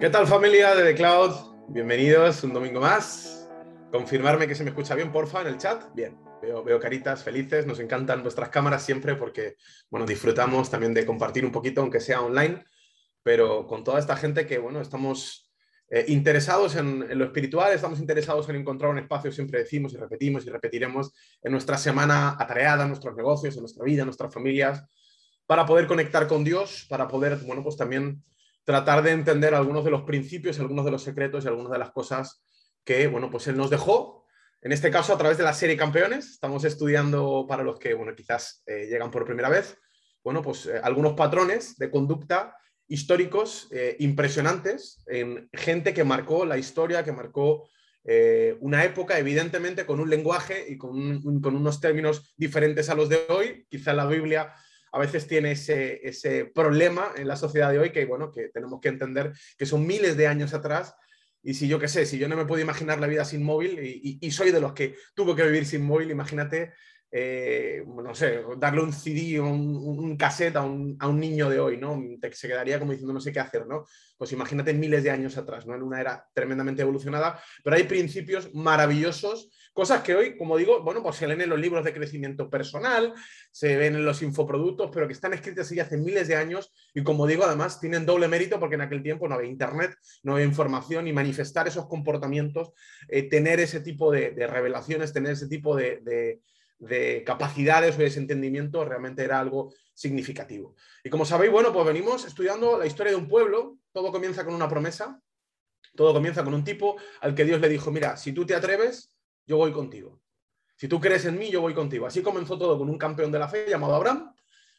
¿Qué tal familia de The Cloud? Bienvenidos un domingo más. Confirmarme que se me escucha bien, porfa, en el chat. Bien, veo, caritas felices. Nos encantan vuestras cámaras siempre porque, bueno, disfrutamos también de compartir un poquito, aunque sea online, pero con toda esta gente que, bueno, estamos eh, interesados en, en, lo espiritual, estamos interesados en encontrar un espacio, siempre decimos y repetimos y repetiremos, en nuestra semana atareada, en nuestros negocios, en nuestra vida, en nuestras familias, para poder conectar con Dios, para poder, bueno, pues también tratar de entender algunos de los principios, algunos de los secretos y algunas de las cosas que, bueno, pues Él nos dejó. En este caso, a través de la serie Campeones, estamos estudiando para los que, bueno, quizás eh, llegan por primera vez, bueno, pues eh, algunos patrones de conducta históricos eh, impresionantes en gente que marcó la historia, que marcó una época, evidentemente, con un lenguaje y con, con, unos términos diferentes a los de hoy. Quizá la Biblia a veces tiene ese, ese, problema en la sociedad de hoy que, bueno, que tenemos que entender que son miles de años atrás. Y si yo qué sé, si yo no me puedo imaginar la vida sin móvil y, soy de los que tuvo que vivir sin móvil, imagínate eh, no sé, darle un CD un, un, cassette a un, a un, niño de hoy, ¿no? Se quedaría como diciendo no sé qué hacer, ¿no? Pues imagínate miles de años atrás, ¿no? En una era tremendamente evolucionada, pero hay principios maravillosos, cosas que hoy, como digo, bueno, pues se leen en los libros de crecimiento personal, se ven en los infoproductos, pero que están escritas así hace miles de años y como digo, además tienen doble mérito porque en aquel tiempo no había internet, no había información y manifestar esos comportamientos, eh, tener ese tipo de, revelaciones, tener ese tipo de, de de capacidades o de entendimiento realmente era algo significativo. Y como sabéis, bueno, pues venimos estudiando la historia de un pueblo, todo comienza con una promesa, todo comienza con un tipo al que Dios le dijo, mira, si tú te atreves, yo voy contigo. Si tú crees en mí, yo voy contigo. Así comenzó todo con un campeón de la fe llamado Abraham,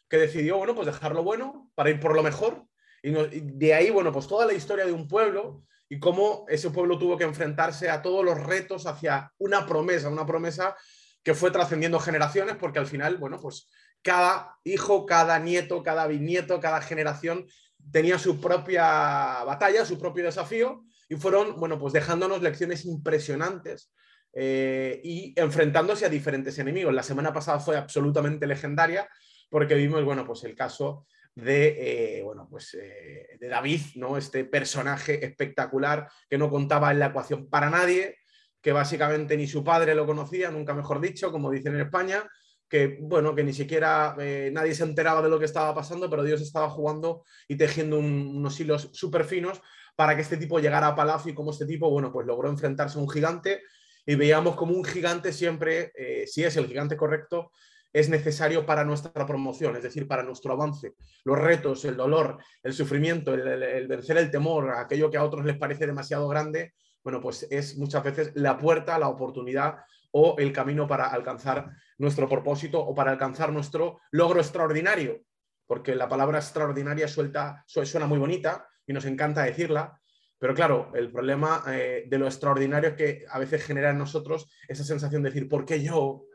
que decidió, bueno, pues dejar lo bueno para ir por lo mejor. Y, de ahí, bueno, pues toda la historia de un pueblo y cómo ese pueblo tuvo que enfrentarse a todos los retos hacia una promesa, una promesa que fue trascendiendo generaciones, porque al final, bueno, pues cada hijo, cada nieto, cada bisnieto, cada generación tenía su propia batalla, su propio desafío, y fueron, bueno, pues dejándonos lecciones impresionantes eh, y enfrentándose a diferentes enemigos. La semana pasada fue absolutamente legendaria porque vimos, bueno, pues el caso de, eh, bueno, pues, eh, de David, ¿no? Este personaje espectacular que no contaba en la ecuación para nadie, que básicamente ni su padre lo conocía, nunca mejor dicho, como dicen en España, que bueno, que ni siquiera eh, nadie se enteraba de lo que estaba pasando, pero Dios estaba jugando y tejiendo un, unos hilos súper finos para que este tipo llegara a Palacio y como este tipo, bueno, pues logró enfrentarse a un gigante y veíamos como un gigante siempre, eh, si es el gigante correcto, es necesario para nuestra promoción, es decir, para nuestro avance. Los retos, el dolor, el sufrimiento, el, el, vencer el temor, aquello que a otros les parece demasiado grande, bueno, pues es muchas veces la puerta, la oportunidad o el camino para alcanzar nuestro propósito o para alcanzar nuestro logro extraordinario. Porque la palabra extraordinaria suelta, suena muy bonita y nos encanta decirla, pero claro, el problema eh, de lo extraordinario es que a veces genera en nosotros esa sensación de decir, ¿por qué yo?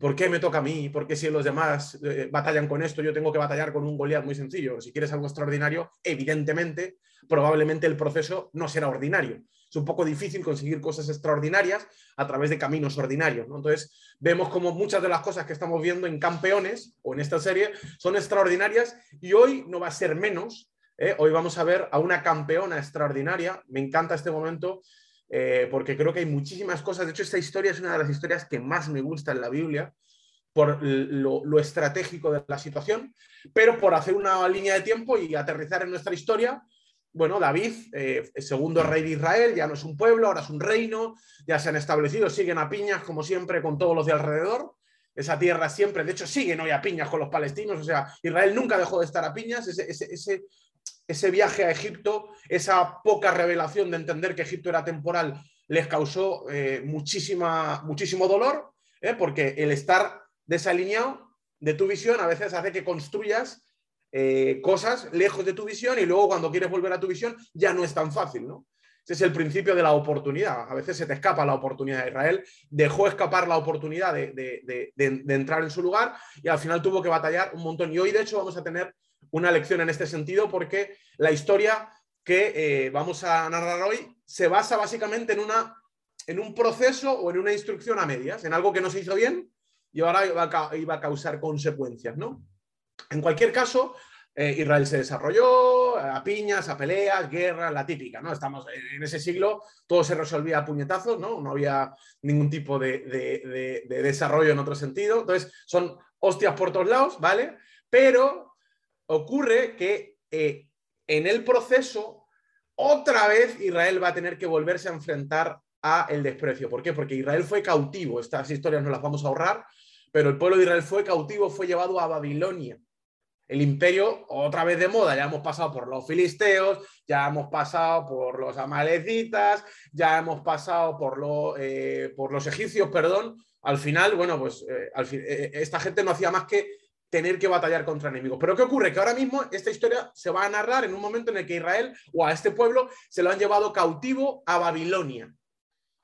¿Por qué me toca a mí? ¿Por qué si los demás eh, batallan con esto, yo tengo que batallar con un Goliat muy sencillo? Si quieres algo extraordinario, evidentemente, probablemente el proceso no será ordinario es un poco difícil conseguir cosas extraordinarias a través de caminos ordinarios. ¿no? Entonces, vemos como muchas de las cosas que estamos viendo en Campeones o en esta serie son extraordinarias y hoy no va a ser menos. ¿Eh? Hoy vamos a ver a una campeona extraordinaria. Me encanta este momento eh, porque creo que hay muchísimas cosas. De hecho, esta historia es una de las historias que más me gusta en la Biblia por lo, lo estratégico de la situación, pero por hacer una línea de tiempo y aterrizar en nuestra historia, bueno, David, eh, segundo rey de Israel, ya no es un pueblo, ahora es un reino, ya se han establecido, siguen a piñas como siempre con todos los de alrededor. Esa tierra siempre, de hecho, siguen hoy a piñas con los palestinos, o sea, Israel nunca dejó de estar a piñas. Ese, ese viaje a Egipto, esa poca revelación de entender que Egipto era temporal, les causó eh, muchísima, muchísimo dolor, ¿eh? porque el estar desalineado de tu visión a veces hace que construyas eh, cosas lejos de tu visión y luego cuando quieres volver a tu visión ya no es tan fácil, ¿no? Ese es el principio de la oportunidad. A veces se te escapa la oportunidad. Israel dejó escapar la oportunidad de, de, de, de, entrar en su lugar y al final tuvo que batallar un montón. Y hoy, de hecho, vamos a tener una lección en este sentido porque la historia que eh, vamos a narrar hoy se basa básicamente en, una, en un proceso o en una instrucción a medias, en algo que no se hizo bien y ahora iba a, causar consecuencias, ¿no? En cualquier caso, eh, Israel se desarrolló a piñas, a peleas, guerras, la típica, ¿no? Estamos en ese siglo, todo se resolvía a puñetazos, ¿no? No había ningún tipo de, desarrollo en otro sentido. Entonces, son hostias por todos lados, ¿vale? Pero ocurre que eh, en el proceso, otra vez Israel va a tener que volverse a enfrentar a el desprecio. ¿Por qué? Porque Israel fue cautivo. Estas historias no las vamos a ahorrar, pero el pueblo de Israel fue cautivo, fue llevado a Babilonia el imperio otra vez de moda. Ya hemos pasado por los filisteos, ya hemos pasado por los amalecitas, ya hemos pasado por, eh, por los egipcios, perdón. Al final, bueno, pues eh, esta gente no hacía más que tener que batallar contra enemigos. Pero ¿qué ocurre? Que ahora mismo esta historia se va a narrar en un momento en el que Israel o a este pueblo se lo han llevado cautivo a Babilonia.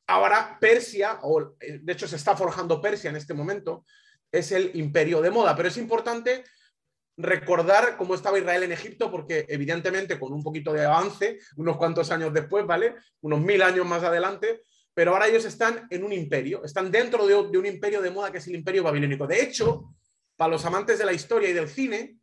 Ahora Persia, o de hecho se está forjando Persia en este momento, es el imperio de moda. Pero es importante recordar cómo estaba Israel en Egipto, porque evidentemente con un poquito de avance, unos cuantos años después, ¿vale? Unos mil años más adelante, pero ahora ellos están en un imperio, están dentro de, un imperio de moda que es el imperio babilónico. De hecho, para los amantes de la historia y del cine,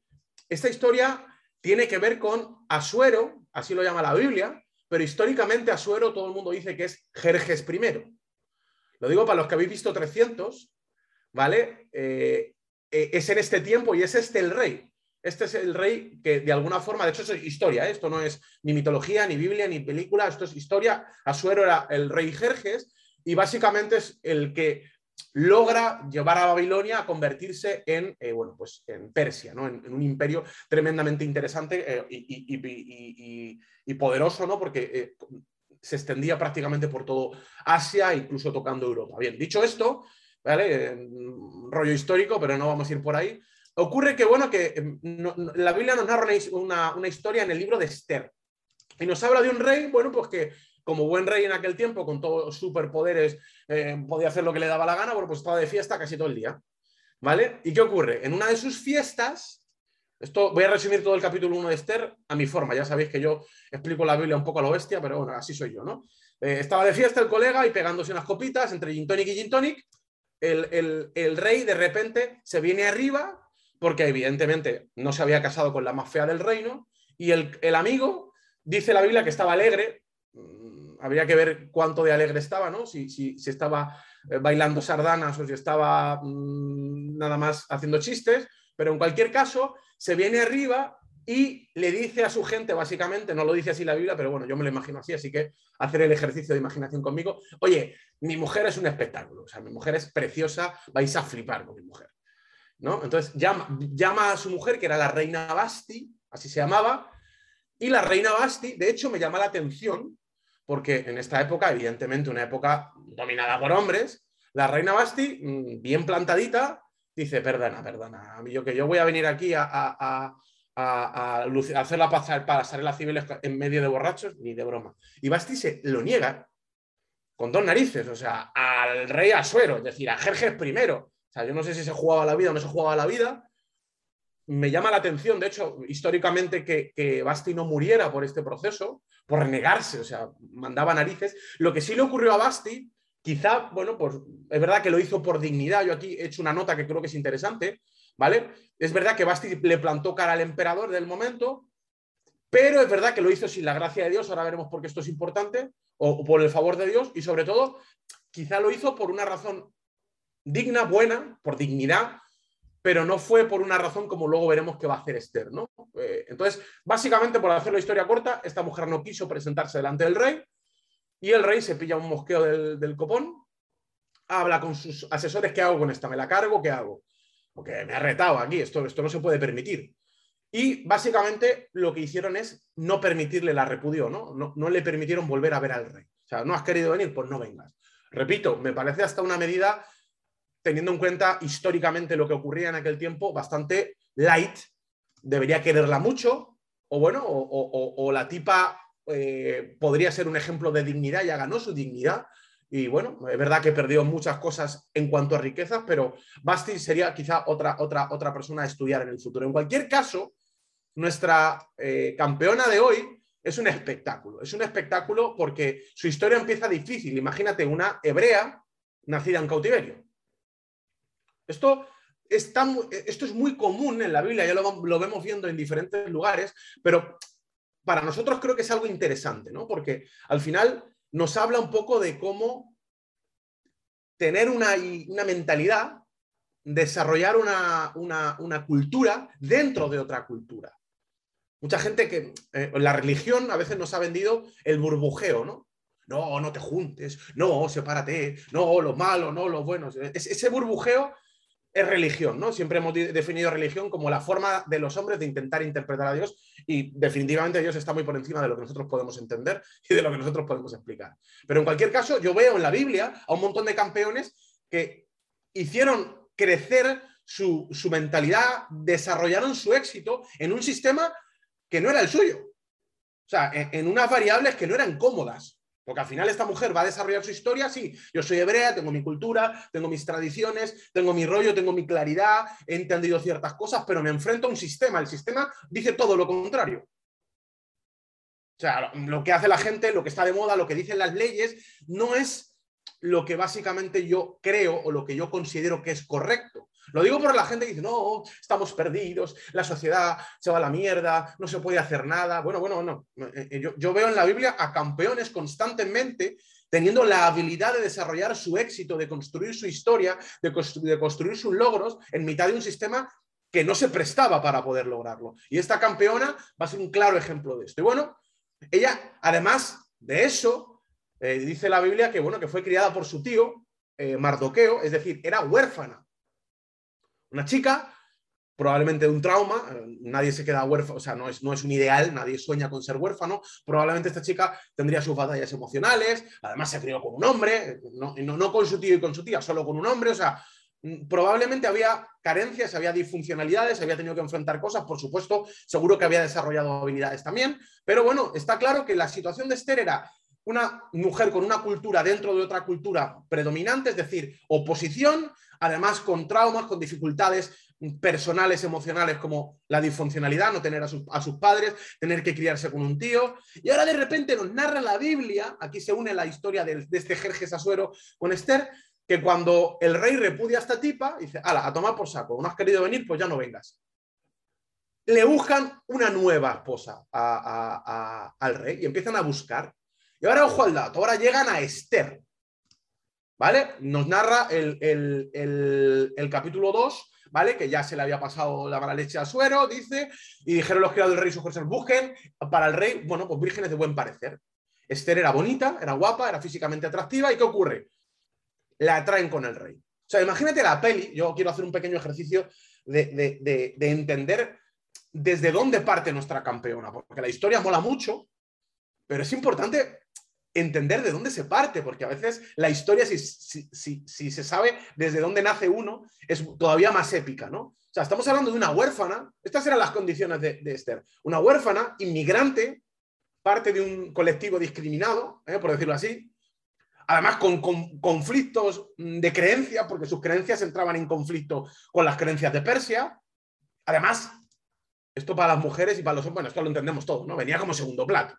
esta historia tiene que ver con Asuero, así lo llama la Biblia, pero históricamente Asuero todo el mundo dice que es Jerjes I. Lo digo para los que habéis visto 300, ¿vale? Eh, eh, es en este tiempo y es este el rey. Este es el rey que de alguna forma, de hecho es historia, ¿eh? esto no es ni mitología, ni Biblia, ni película, esto es historia. Asuero era el rey Jerjes y básicamente es el que logra llevar a Babilonia a convertirse en, eh, bueno, pues en Persia, ¿no? en, un imperio tremendamente interesante y, y, poderoso, ¿no? porque se extendía prácticamente por todo Asia, incluso tocando Europa. Bien, dicho esto, ¿vale? rollo histórico, pero no vamos a ir por ahí. Ocurre que, bueno, que em, la Biblia nos narra una, historia en el libro de Esther. Y nos habla de un rey, bueno, pues que como buen rey en aquel tiempo, con todos los superpoderes, eh, podía hacer lo que le daba la gana, bueno, pues estaba de fiesta casi todo el día. ¿Vale? ¿Y qué ocurre? En una de sus fiestas, esto voy a resumir todo el capítulo 1 de Esther a mi forma, ya sabéis que yo explico la Biblia un poco a lo bestia, pero bueno, así soy yo, ¿no? Eh, estaba de fiesta el colega y pegándose unas copitas entre gin tonic y gin tonic, el, rey de repente se viene arriba porque evidentemente no se había casado con la más fea del reino y el, amigo dice la Biblia que estaba alegre, habría que ver cuánto de alegre estaba, ¿no? Si, si, estaba eh, bailando sardanas o si estaba mm, nada más haciendo chistes, pero en cualquier caso se viene arriba y le dice a su gente, básicamente, no lo dice así la Biblia, pero bueno, yo me lo imagino así, así que hacer el ejercicio de imaginación conmigo. Oye, mi mujer es un espectáculo, o sea, mi mujer es preciosa, vais a flipar con mi mujer. ¿no? Entonces llama, llama a su mujer, que era la reina Basti, así se llamaba, y la reina Basti, de hecho, me llama la atención, porque en esta época, evidentemente, una época dominada por hombres, la reina Basti, mm, bien plantadita, dice, perdona, perdona, yo que yo voy a venir aquí a a, hacerla pasar para las civiles en medio de borrachos, ni de broma. Y Basti se lo niega con dos narices, o sea, al rey Asuero, es decir, a Jerjes primero. O sea, yo no sé si se jugaba la vida o no se jugaba la vida. Me llama la atención, de hecho, históricamente, que, Basti no muriera por este proceso, por renegarse, o sea, mandaba narices. Lo que sí le ocurrió a Basti, quizá, bueno, pues es verdad que lo hizo por dignidad. Yo aquí he hecho una nota que creo que es interesante, ¿vale? Es verdad que Basti le plantó cara al emperador del momento, pero es verdad que lo hizo sin la gracia de Dios, ahora veremos por qué esto es importante, o, por el favor de Dios, y sobre todo, quizá lo hizo por una razón digna, buena, por dignidad, pero no fue por una razón como luego veremos que va a hacer Esther, ¿no? Eh, entonces, básicamente, por hacer la historia corta, esta mujer no quiso presentarse delante del rey, y el rey se pilla un mosqueo del, del copón, habla con sus asesores, ¿qué hago con esta? ¿Me la cargo? ¿Qué hago? porque me ha retado aquí, esto, esto no se puede permitir. Y básicamente lo que hicieron es no permitirle la repudio, ¿no? ¿no? le permitieron volver a ver al rey. O sea, no has querido venir, pues no vengas. Repito, me parece hasta una medida, teniendo en cuenta históricamente lo que ocurría en aquel tiempo, bastante light. Debería quererla mucho, o bueno, o, la tipa eh, podría ser un ejemplo de dignidad, ya ganó su dignidad, y bueno, es verdad que perdió muchas cosas en cuanto a riquezas, pero Basti sería quizá otra, otra, otra persona a estudiar en el futuro. En cualquier caso, nuestra eh, campeona de hoy es un espectáculo. Es un espectáculo porque su historia empieza difícil. Imagínate una hebrea nacida en cautiverio. Esto esto es muy común en la Biblia, ya lo, lo, vemos viendo en diferentes lugares, pero para nosotros creo que es algo interesante, ¿no? Porque al final nos habla un poco de cómo tener una, una mentalidad, desarrollar una, una, cultura dentro de otra cultura. Mucha gente que eh, la religión a veces nos ha vendido el burbujeo, ¿no? No, no te juntes, no, sepárate, no, lo malo, no, lo bueno. ese burbujeo es religión, ¿no? Siempre hemos definido religión como la forma de los hombres de intentar interpretar a Dios y definitivamente Dios está muy por encima de lo que nosotros podemos entender y de lo que nosotros podemos explicar. Pero en cualquier caso, yo veo en la Biblia a un montón de campeones que hicieron crecer su, mentalidad, desarrollaron su éxito en un sistema que no era el suyo. O sea, en unas variables que no eran cómodas. Porque al final esta mujer va a desarrollar su historia, sí, yo soy hebrea, tengo mi cultura, tengo mis tradiciones, tengo mi rollo, tengo mi claridad, he entendido ciertas cosas, pero me enfrento a un sistema. El sistema dice todo lo contrario. O sea, lo que hace la gente, lo que está de moda, lo que dicen las leyes, no es lo que básicamente yo creo o lo que yo considero que es correcto. Lo digo por la gente que dice, no, estamos perdidos, la sociedad se va a la mierda, no se puede hacer nada. Bueno, bueno, no. Eh, eh, yo, veo en la Biblia a campeones constantemente teniendo la habilidad de desarrollar su éxito, de construir su historia, de, de construir sus logros en mitad de un sistema que no se prestaba para poder lograrlo. Y esta campeona va a ser un claro ejemplo de esto. Y bueno, ella, además de eso, eh, dice la Biblia que, bueno, que fue criada por su tío, Mardoqueo, es decir, era huérfana. Una chica, probablemente de un trauma, nadie se queda huérfano, o sea, no es, no es un ideal, nadie sueña con ser huérfano, probablemente esta chica tendría sus batallas emocionales, además se crió con un hombre, no, no, con su tío y con su tía, solo con un hombre, o sea, mm, probablemente había carencias, había disfuncionalidades, había tenido que enfrentar cosas, por supuesto, seguro que había desarrollado habilidades también, pero bueno, está claro que la situación de Esther era una mujer con una cultura dentro de otra cultura predominante, es decir, oposición, además con traumas, con dificultades personales, emocionales, como la disfuncionalidad, no tener a, sus padres, tener que criarse con un tío. Y ahora de repente nos narra la Biblia, aquí se une la historia de, este Jerjes Asuero con Esther, que cuando el rey repudia a esta tipa, dice, ala, a tomar por saco, no has querido venir, pues ya no vengas. Le buscan una nueva esposa al rey y empiezan a buscar. Y ahora ojo al dato, ahora llegan a Esther. ¿Vale? Nos narra el, capítulo 2, ¿vale? Que ya se le había pasado la mala leche a Suero, dice, y dijeron los criados del rey sus busquen para el rey, bueno, pues vírgenes de buen parecer. Esther era bonita, era guapa, era físicamente atractiva, ¿y qué ocurre? La atraen con el rey. O sea, imagínate la peli, yo quiero hacer un pequeño ejercicio de, de entender desde dónde parte nuestra campeona, porque la historia mola mucho, pero es importante entender de dónde se parte, porque a veces la historia, si, si, se sabe desde dónde nace uno, es todavía más épica, ¿no? O sea, estamos hablando de una huérfana, estas eran las condiciones de, Esther, una huérfana, inmigrante, parte de un colectivo discriminado, ¿eh? por decirlo así, además con, conflictos de creencias, porque sus creencias entraban en conflicto con las creencias de Persia, además, esto para las mujeres y para los hombres, bueno, esto lo entendemos todos, ¿no? Venía como segundo plato.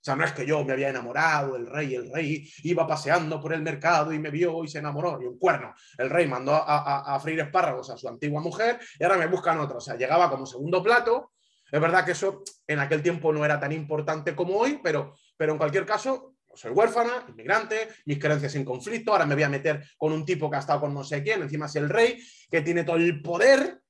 O sea, no es que yo me había enamorado del rey, el rey iba paseando por el mercado y me vio y se enamoró, y un cuerno. El rey mandó a, a, freír espárragos a su antigua mujer y ahora me buscan otro. O sea, llegaba como segundo plato. Es verdad que eso en aquel tiempo no era tan importante como hoy, pero, pero en cualquier caso, soy huérfana, inmigrante, mis creencias en conflicto, ahora me voy a meter con un tipo que ha estado con no sé quién, encima es el rey, que tiene todo el poder,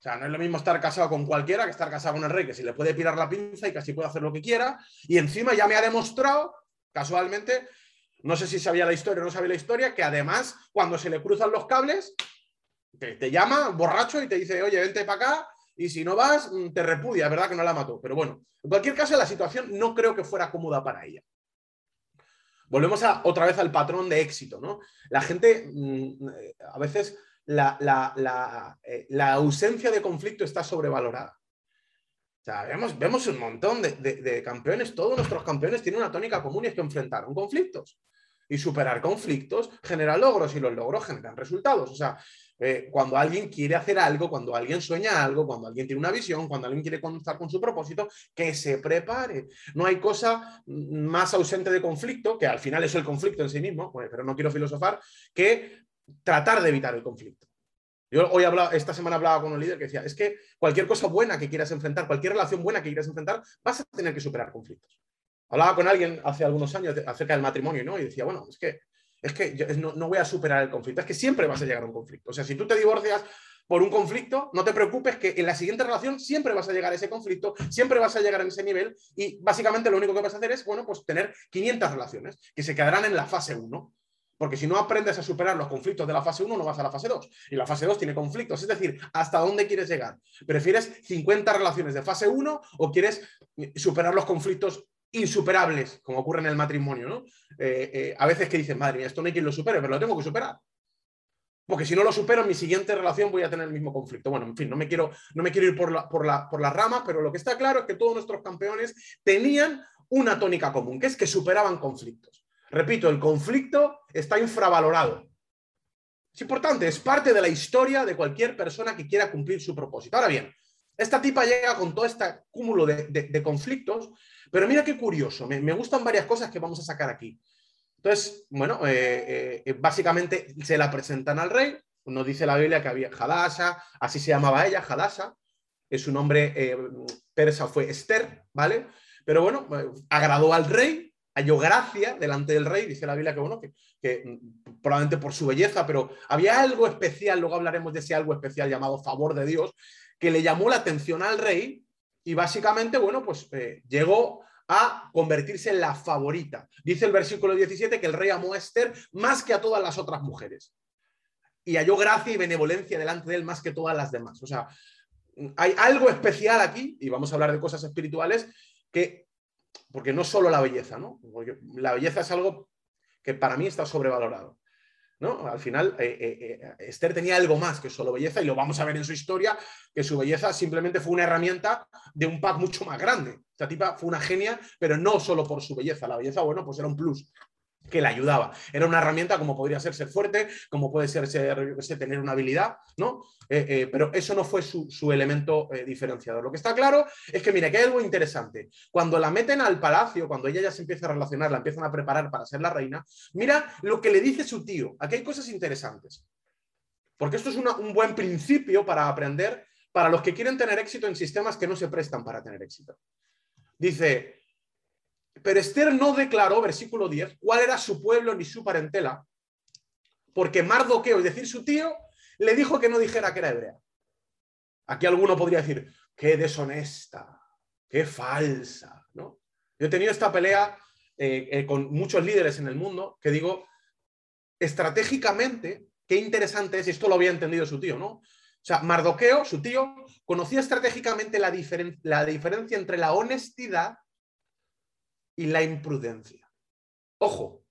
o sea, no es lo mismo estar casado con cualquiera que estar casado con el rey, que si le puede pirar la pinza y así puede hacer lo que quiera. Y encima ya me ha demostrado, casualmente, no sé si sabía la historia o no sabía la historia, que además, cuando se le cruzan los cables, te, llama borracho y te dice, oye, vente para acá, y si no vas, mm, te repudia, es verdad que no la mató. Pero bueno, en cualquier caso, la situación no creo que fuera cómoda para ella. Volvemos a, otra vez al patrón de éxito, ¿no? La gente mm, a veces eh, la, ausencia de conflicto está sobrevalorada. Vemos, vemos un montón de, campeones, todos nuestros campeones tienen una tónica común y es que enfrentaron conflictos. Y superar conflictos genera logros y los logros generan resultados. O sea, eh, cuando alguien quiere hacer algo, cuando alguien sueña algo, cuando alguien tiene una visión, cuando alguien quiere contar con su propósito, que se prepare. No hay cosa más ausente de conflicto, que al final es el conflicto en sí mismo, pero no quiero filosofar, que tratar de evitar el conflicto. Yo hoy hablaba, esta semana hablaba con un líder que decía, es que cualquier cosa buena que quieras enfrentar, cualquier relación buena que quieras enfrentar, vas a tener que superar conflictos. Hablaba con alguien hace algunos años acerca del matrimonio, ¿no? Y decía, bueno, es que, es que yo no, no voy a superar el conflicto, es que siempre vas a llegar a un conflicto. O sea, si tú te divorcias por un conflicto, no te preocupes que en la siguiente relación siempre vas a llegar a ese conflicto, siempre vas a llegar a ese nivel y básicamente lo único que vas a hacer es, bueno, pues tener 500 relaciones que se quedarán en la fase 1. Porque si no aprendes a superar los conflictos de la fase 1, no vas a la fase 2. Y la fase 2 tiene conflictos. Es decir, ¿hasta dónde quieres llegar? ¿Prefieres 50 relaciones de fase 1 o quieres superar los conflictos insuperables, como ocurre en el matrimonio? ¿no? Eh, eh, a veces que dicen, madre mía, esto no hay quien lo supere, pero lo tengo que superar. Porque si no lo supero, en mi siguiente relación voy a tener el mismo conflicto. Bueno, en fin, no me quiero, no me quiero ir por, la, por, la, por las ramas, pero lo que está claro es que todos nuestros campeones tenían una tónica común, que es que superaban conflictos. Repito, el conflicto está infravalorado. Es importante, es parte de la historia de cualquier persona que quiera cumplir su propósito. Ahora bien, esta tipa llega con todo este cúmulo de, conflictos, pero mira qué curioso, me, gustan varias cosas que vamos a sacar aquí. Entonces, bueno, eh, eh, básicamente se la presentan al rey, nos dice la Biblia que había Hadasha, así se llamaba ella, Hadasha, es su nombre eh, persa fue Esther, ¿vale? Pero bueno, agradó al rey, halló gracia delante del rey, dice la Biblia que, bueno, que, mm, probablemente por su belleza, pero había algo especial, luego hablaremos de ese algo especial llamado favor de Dios, que le llamó la atención al rey y básicamente, bueno, pues eh, llegó a convertirse en la favorita. Dice el versículo 17 que el rey amó a Esther más que a todas las otras mujeres. Y halló gracia y benevolencia delante de él más que todas las demás. O sea, hay algo especial aquí, y vamos a hablar de cosas espirituales, que porque no solo la belleza, ¿no? Porque la belleza es algo que para mí está sobrevalorado. ¿no? Al final, eh, eh, eh, Esther tenía algo más que solo belleza y lo vamos a ver en su historia, que su belleza simplemente fue una herramienta de un pack mucho más grande. Esta tipa fue una genia, pero no solo por su belleza. La belleza, bueno, pues era un plus que le ayudaba. Era una herramienta como podría ser ser fuerte, como puede ser, tener una habilidad, ¿no? Eh, eh, pero eso no fue su, elemento eh, diferenciador. Lo que está claro es que, mire, que hay algo interesante. Cuando la meten al palacio, cuando ella ya se empieza a relacionar, la empiezan a preparar para ser la reina, mira lo que le dice su tío. Aquí hay cosas interesantes. Porque esto es un buen principio para aprender para los que quieren tener éxito en sistemas que no se prestan para tener éxito. Dice, pero Esther no declaró, versículo 10, cuál era su pueblo ni su parentela, porque Mardoqueo, es decir, su tío, le dijo que no dijera que era hebrea. Aquí alguno podría decir, qué deshonesta, qué falsa, ¿no? Yo he tenido esta pelea eh, eh, con muchos líderes en el mundo que digo, estratégicamente, qué interesante es, y esto lo había entendido su tío, ¿no? O sea, Mardoqueo, su tío, conocía estratégicamente la, la diferencia entre la honestidad y la imprudencia. Ojo,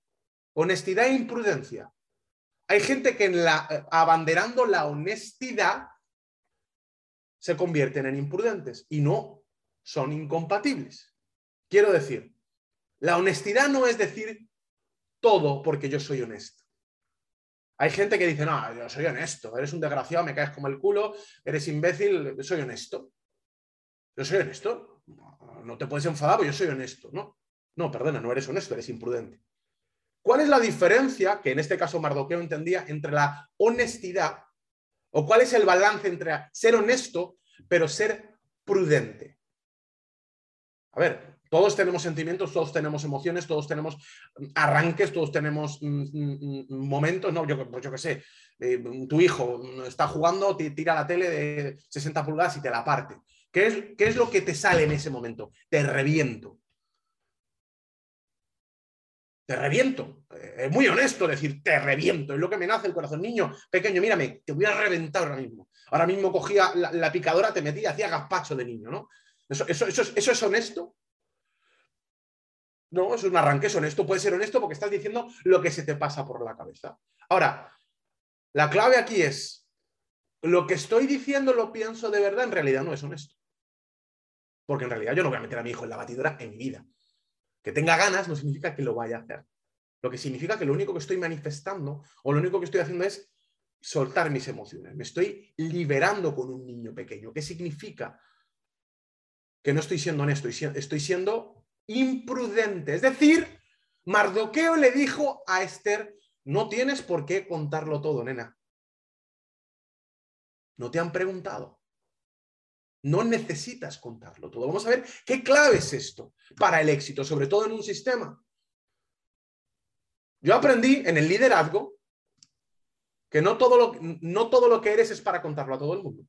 honestidad e imprudencia. Hay gente que eh, abanderando la honestidad se convierten en imprudentes y no son incompatibles. Quiero decir, la honestidad no es decir todo porque yo soy honesto. Hay gente que dice, no, yo soy honesto, eres un desgraciado, me caes como el culo, eres imbécil, soy honesto. Yo soy honesto. No te puedes enfadar, pero yo soy honesto, ¿no? No, perdona, no eres honesto, eres imprudente. ¿Cuál es la diferencia, que en este caso Mardoqueo entendía, entre la honestidad o cuál es el balance entre ser honesto pero ser prudente? A ver, todos tenemos sentimientos, todos tenemos emociones, todos tenemos arranques, todos tenemos mm, mm, mm, momentos, ¿no? Yo, pues yo qué sé, eh, tu hijo está jugando, tira la tele de 60 pulgadas y te la parte. ¿Qué es, ¿Qué es lo que te sale en ese momento? Te reviento te reviento. Eh, es muy honesto decir, te reviento. Es lo que me nace el corazón. Niño, pequeño, mírame, te voy a reventar ahora mismo. Ahora mismo cogía la, picadora, te metía, hacía gazpacho de niño, ¿no? ¿Eso, eso, es, honesto? No, eso es un arranque, es honesto. Puede ser honesto porque estás diciendo lo que se te pasa por la cabeza. Ahora, la clave aquí es, lo que estoy diciendo lo pienso de verdad, en realidad no es honesto. Porque en realidad yo no voy a meter a mi hijo en la batidora en mi vida. Que tenga ganas no significa que lo vaya a hacer. Lo que significa que lo único que estoy manifestando o lo único que estoy haciendo es soltar mis emociones. Me estoy liberando con un niño pequeño. ¿Qué significa? Que no estoy siendo honesto, estoy siendo imprudente. Es decir, Mardoqueo le dijo a Esther, no tienes por qué contarlo todo, nena. No te han preguntado. No necesitas contarlo todo. Vamos a ver qué clave es esto para el éxito, sobre todo en un sistema. Yo aprendí en el liderazgo que no todo, lo, no todo lo que eres es para contarlo a todo el mundo.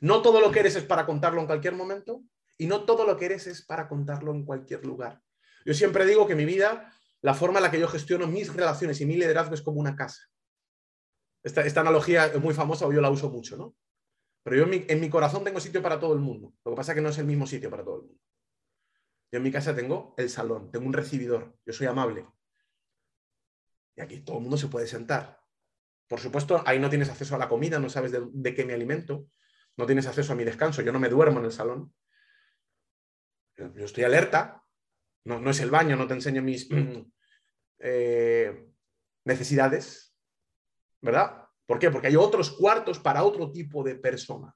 No todo lo que eres es para contarlo en cualquier momento y no todo lo que eres es para contarlo en cualquier lugar. Yo siempre digo que mi vida, la forma en la que yo gestiono mis relaciones y mi liderazgo es como una casa. Esta, esta analogía es muy famosa yo la uso mucho, ¿no? Pero yo en mi, corazón tengo sitio para todo el mundo. Lo que pasa es que no es el mismo sitio para todo el mundo. Yo en mi casa tengo el salón, tengo un recibidor, yo soy amable. Y aquí todo el mundo se puede sentar. Por supuesto, ahí no tienes acceso a la comida, no sabes de, qué me alimento, no tienes acceso a mi descanso, yo no me duermo en el salón. Yo, estoy alerta, no, no, es el baño, no te enseño mis eh, necesidades, ¿verdad? ¿Por qué? Porque hay otros cuartos para otro tipo de personas.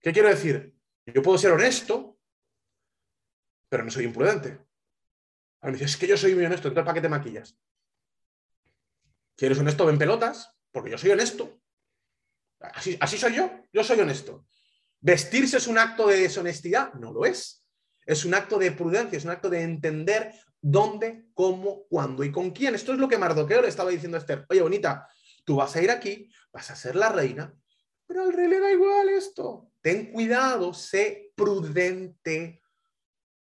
¿Qué quiero decir? Yo puedo ser honesto, pero no soy imprudente. A mí me dice, es que yo soy muy honesto, entonces ¿para qué te maquillas? Si eres honesto, ven pelotas, porque yo soy honesto. Así, así soy yo, yo soy honesto. ¿Vestirse es un acto de deshonestidad? No lo es. Es un acto de prudencia, es un acto de entender dónde, cómo, cuándo y con quién. Esto es lo que Mardoqueo le estaba diciendo a Esther. Oye, bonita, tú vas a ir aquí, vas a ser la reina, pero al rey le da igual esto. Ten cuidado, sé prudente.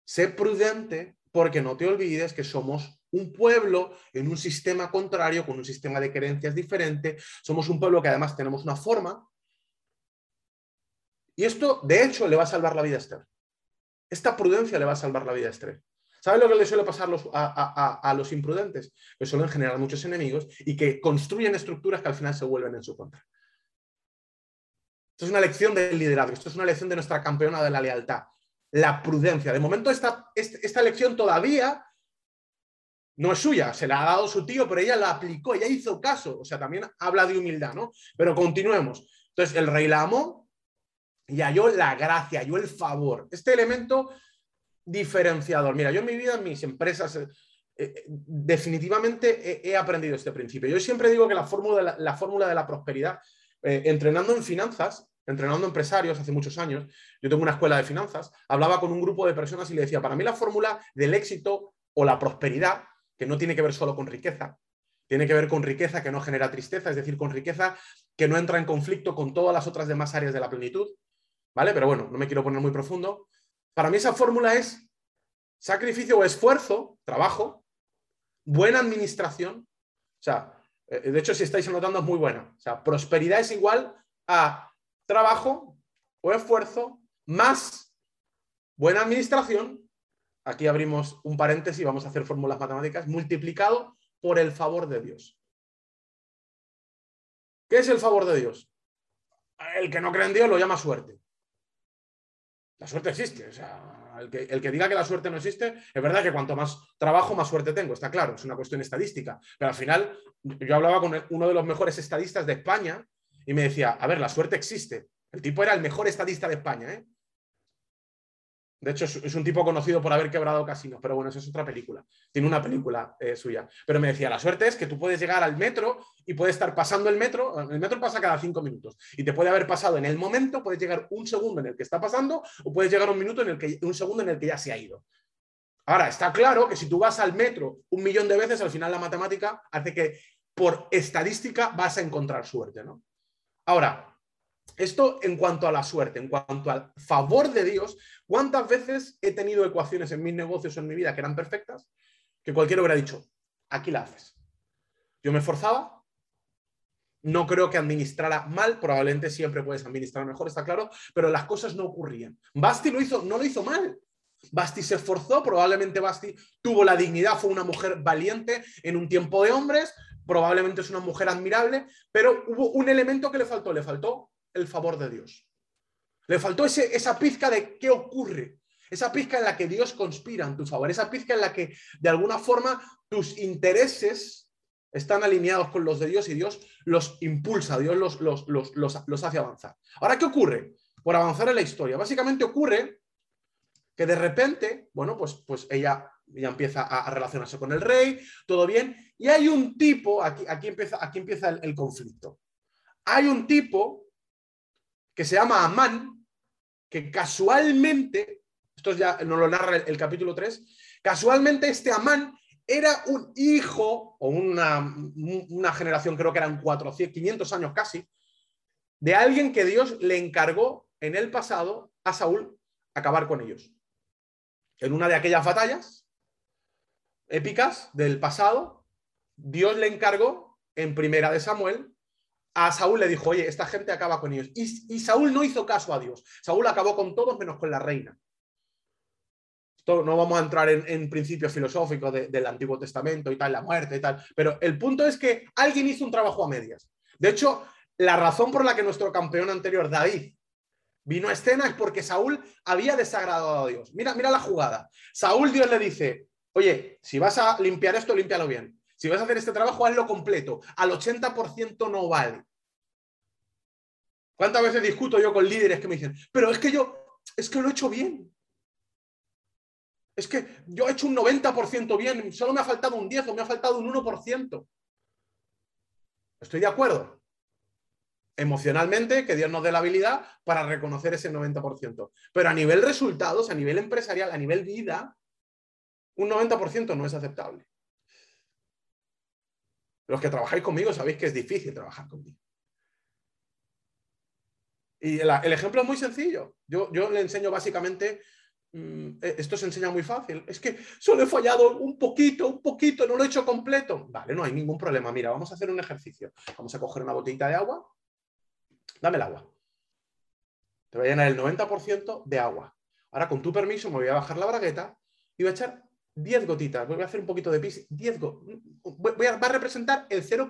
Sé prudente porque no te olvides que somos un pueblo en un sistema contrario, con un sistema de creencias diferente. Somos un pueblo que además tenemos una forma. Y esto, de hecho, le va a salvar la vida a Esther. Esta prudencia le va a salvar la vida a Esther. ¿Sabe lo que le suele pasar a, los imprudentes? Que suelen generar muchos enemigos y que construyen estructuras que al final se vuelven en su contra. Esto es una lección del liderazgo, esto es una lección de nuestra campeona de la lealtad, la prudencia. De momento esta, esta lección todavía no es suya, se la ha dado su tío, pero ella la aplicó, ella hizo caso, o sea, también habla de humildad, ¿no? Pero continuemos. Entonces, el rey la amó y halló la gracia, halló el favor. Este elemento diferenciador. Mira, yo en mi vida, en mis empresas, eh, eh, definitivamente he, aprendido este principio. Yo siempre digo que la fórmula de la, la fórmula de la prosperidad, eh, entrenando en finanzas, entrenando empresarios hace muchos años, yo tengo una escuela de finanzas, hablaba con un grupo de personas y le decía, para mí la fórmula del éxito o la prosperidad que no tiene que ver solo con riqueza, tiene que ver con riqueza que no genera tristeza, es decir, con riqueza que no entra en conflicto con todas las otras demás áreas de la plenitud, ¿vale? Pero bueno, no me quiero poner muy profundo. Para mí esa fórmula es sacrificio o esfuerzo, trabajo, buena administración, o sea, eh, de hecho si estáis anotando es muy buena, o sea, prosperidad es igual a trabajo o esfuerzo más buena administración aquí abrimos un paréntesis vamos a hacer fórmulas matemáticas, multiplicado por el favor de Dios. ¿Qué es el favor de Dios? El que no cree en Dios lo llama suerte. La suerte existe. O sea, el que, el que, diga que la suerte no existe, es verdad que cuanto más trabajo, más suerte tengo. Está claro, es una cuestión estadística. Pero al final, yo hablaba con uno de los mejores estadistas de España y me decía, a ver, la suerte existe. El tipo era el mejor estadista de España, ¿eh? De hecho, es un tipo conocido por haber quebrado casinos, pero bueno, eso es otra película. Tiene una película eh, suya. Pero me decía, la suerte es que tú puedes llegar al metro y puedes estar pasando el metro. El metro pasa cada cinco minutos y te puede haber pasado en el momento, puedes llegar un segundo en el que está pasando o puedes llegar un minuto en el que un segundo en el que ya se ha ido. Ahora, está claro que si tú vas al metro un millón de veces, al final la matemática hace que por estadística vas a encontrar suerte, ¿no? Ahora, esto en cuanto a la suerte, en cuanto al favor de Dios, ¿cuántas veces he tenido ecuaciones en mis negocios o en mi vida que eran perfectas? Que cualquiera hubiera dicho, aquí la haces. Yo me esforzaba, no creo que administrara mal, probablemente siempre puedes administrar mejor, está claro, pero las cosas no ocurrían. Basti lo hizo, no lo hizo mal. Basti se esforzó, probablemente Basti tuvo la dignidad, fue una mujer valiente en un tiempo de hombres, probablemente es una mujer admirable, pero hubo un elemento que le faltó, le faltó el favor de Dios. Le faltó ese, esa pizca de qué ocurre, esa pizca en la que Dios conspira en tu favor, esa pizca en la que de alguna forma tus intereses están alineados con los de Dios y Dios los impulsa, Dios los, los, los, hace avanzar. Ahora, ¿qué ocurre? Por avanzar en la historia. Básicamente ocurre que de repente, bueno, pues, pues ella ya empieza a, relacionarse con el rey, todo bien, y hay un tipo, aquí, aquí empieza, aquí empieza el conflicto hay un tipo que se llama Amán, que casualmente, esto ya nos lo narra el, capítulo 3, casualmente este Amán era un hijo, o una, una generación, creo que eran 400, 500 años casi, de alguien que Dios le encargó en el pasado a Saúl acabar con ellos. En una de aquellas batallas épicas del pasado, Dios le encargó en primera de Samuel a Saúl le dijo, oye, esta gente acaba con ellos. Y, Saúl no hizo caso a Dios. Saúl acabó con todos menos con la reina. Esto no vamos a entrar en, principios filosóficos del Antiguo Testamento y tal, la muerte y tal, pero el punto es que alguien hizo un trabajo a medias. De hecho, la razón por la que nuestro campeón anterior, David, vino a escena es porque Saúl había desagradado a Dios. Mira, mira la jugada. Saúl Dios le dice, oye, si vas a limpiar esto, límpialo bien. Si vas a hacer este trabajo, hazlo completo. Al 80% no vale. ¿Cuántas veces discuto yo con líderes que me dicen, pero es que yo, es que lo he hecho bien? Es que yo he hecho un 90% bien, solo me ha faltado un 10 o me ha faltado un 1%. Estoy de acuerdo. Emocionalmente, que Dios nos dé la habilidad para reconocer ese 90%. Pero a nivel resultados, a nivel empresarial, a nivel vida, un 90% no es aceptable. Los que trabajáis conmigo sabéis que es difícil trabajar conmigo. Y el, ejemplo es muy sencillo. Yo, yo le enseño básicamente, mm, e, esto se enseña muy fácil, es que solo he fallado un poquito, un poquito, no lo he hecho completo. Vale, no hay ningún problema. Mira, vamos a hacer un ejercicio. Vamos a coger una botellita de agua. Dame el agua. Te voy a llenar el 90% de agua. Ahora, con tu permiso, me voy a bajar la bragueta y voy a echar 10 gotitas, voy a hacer un poquito de pis, 10 voy a, va a representar el 0,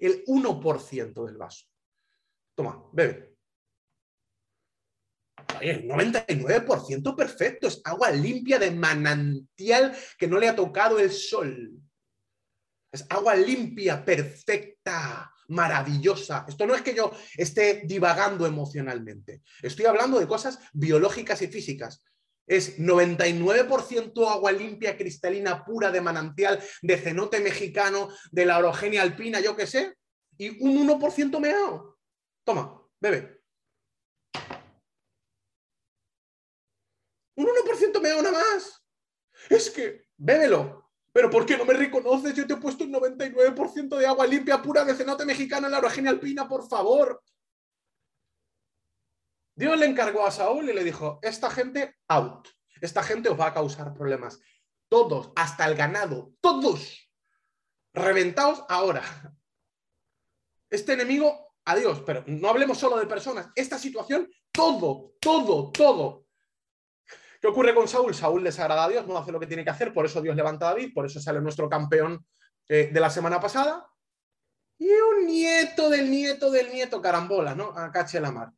el 1% del vaso. Toma, bebe. El 99% perfecto, es agua limpia de manantial que no le ha tocado el sol. Es agua limpia, perfecta, maravillosa. Esto no es que yo esté divagando emocionalmente. Estoy hablando de cosas biológicas y físicas es 99% agua limpia, cristalina, pura, de manantial, de cenote mexicano, de la orogenia alpina, yo qué sé, y un 1% meao. Toma, bebe. Un 1% meao nada más. Es que, bébelo. Pero ¿por qué no me reconoces? Yo te he puesto un 99% de agua limpia, pura, de cenote mexicano en la orogenia alpina, por favor. Dios le encargó a Saúl y le dijo, esta gente out, esta gente os va a causar problemas. Todos, hasta el ganado, todos, reventaos ahora. Este enemigo, adiós, pero no hablemos solo de personas, esta situación, todo, todo, todo. ¿Qué ocurre con Saúl? Saúl desagrada a Dios, no hace lo que tiene que hacer, por eso Dios levanta a David, por eso sale nuestro campeón eh, de la semana pasada. Y un nieto del nieto del nieto, carambola, ¿no? A cache la mar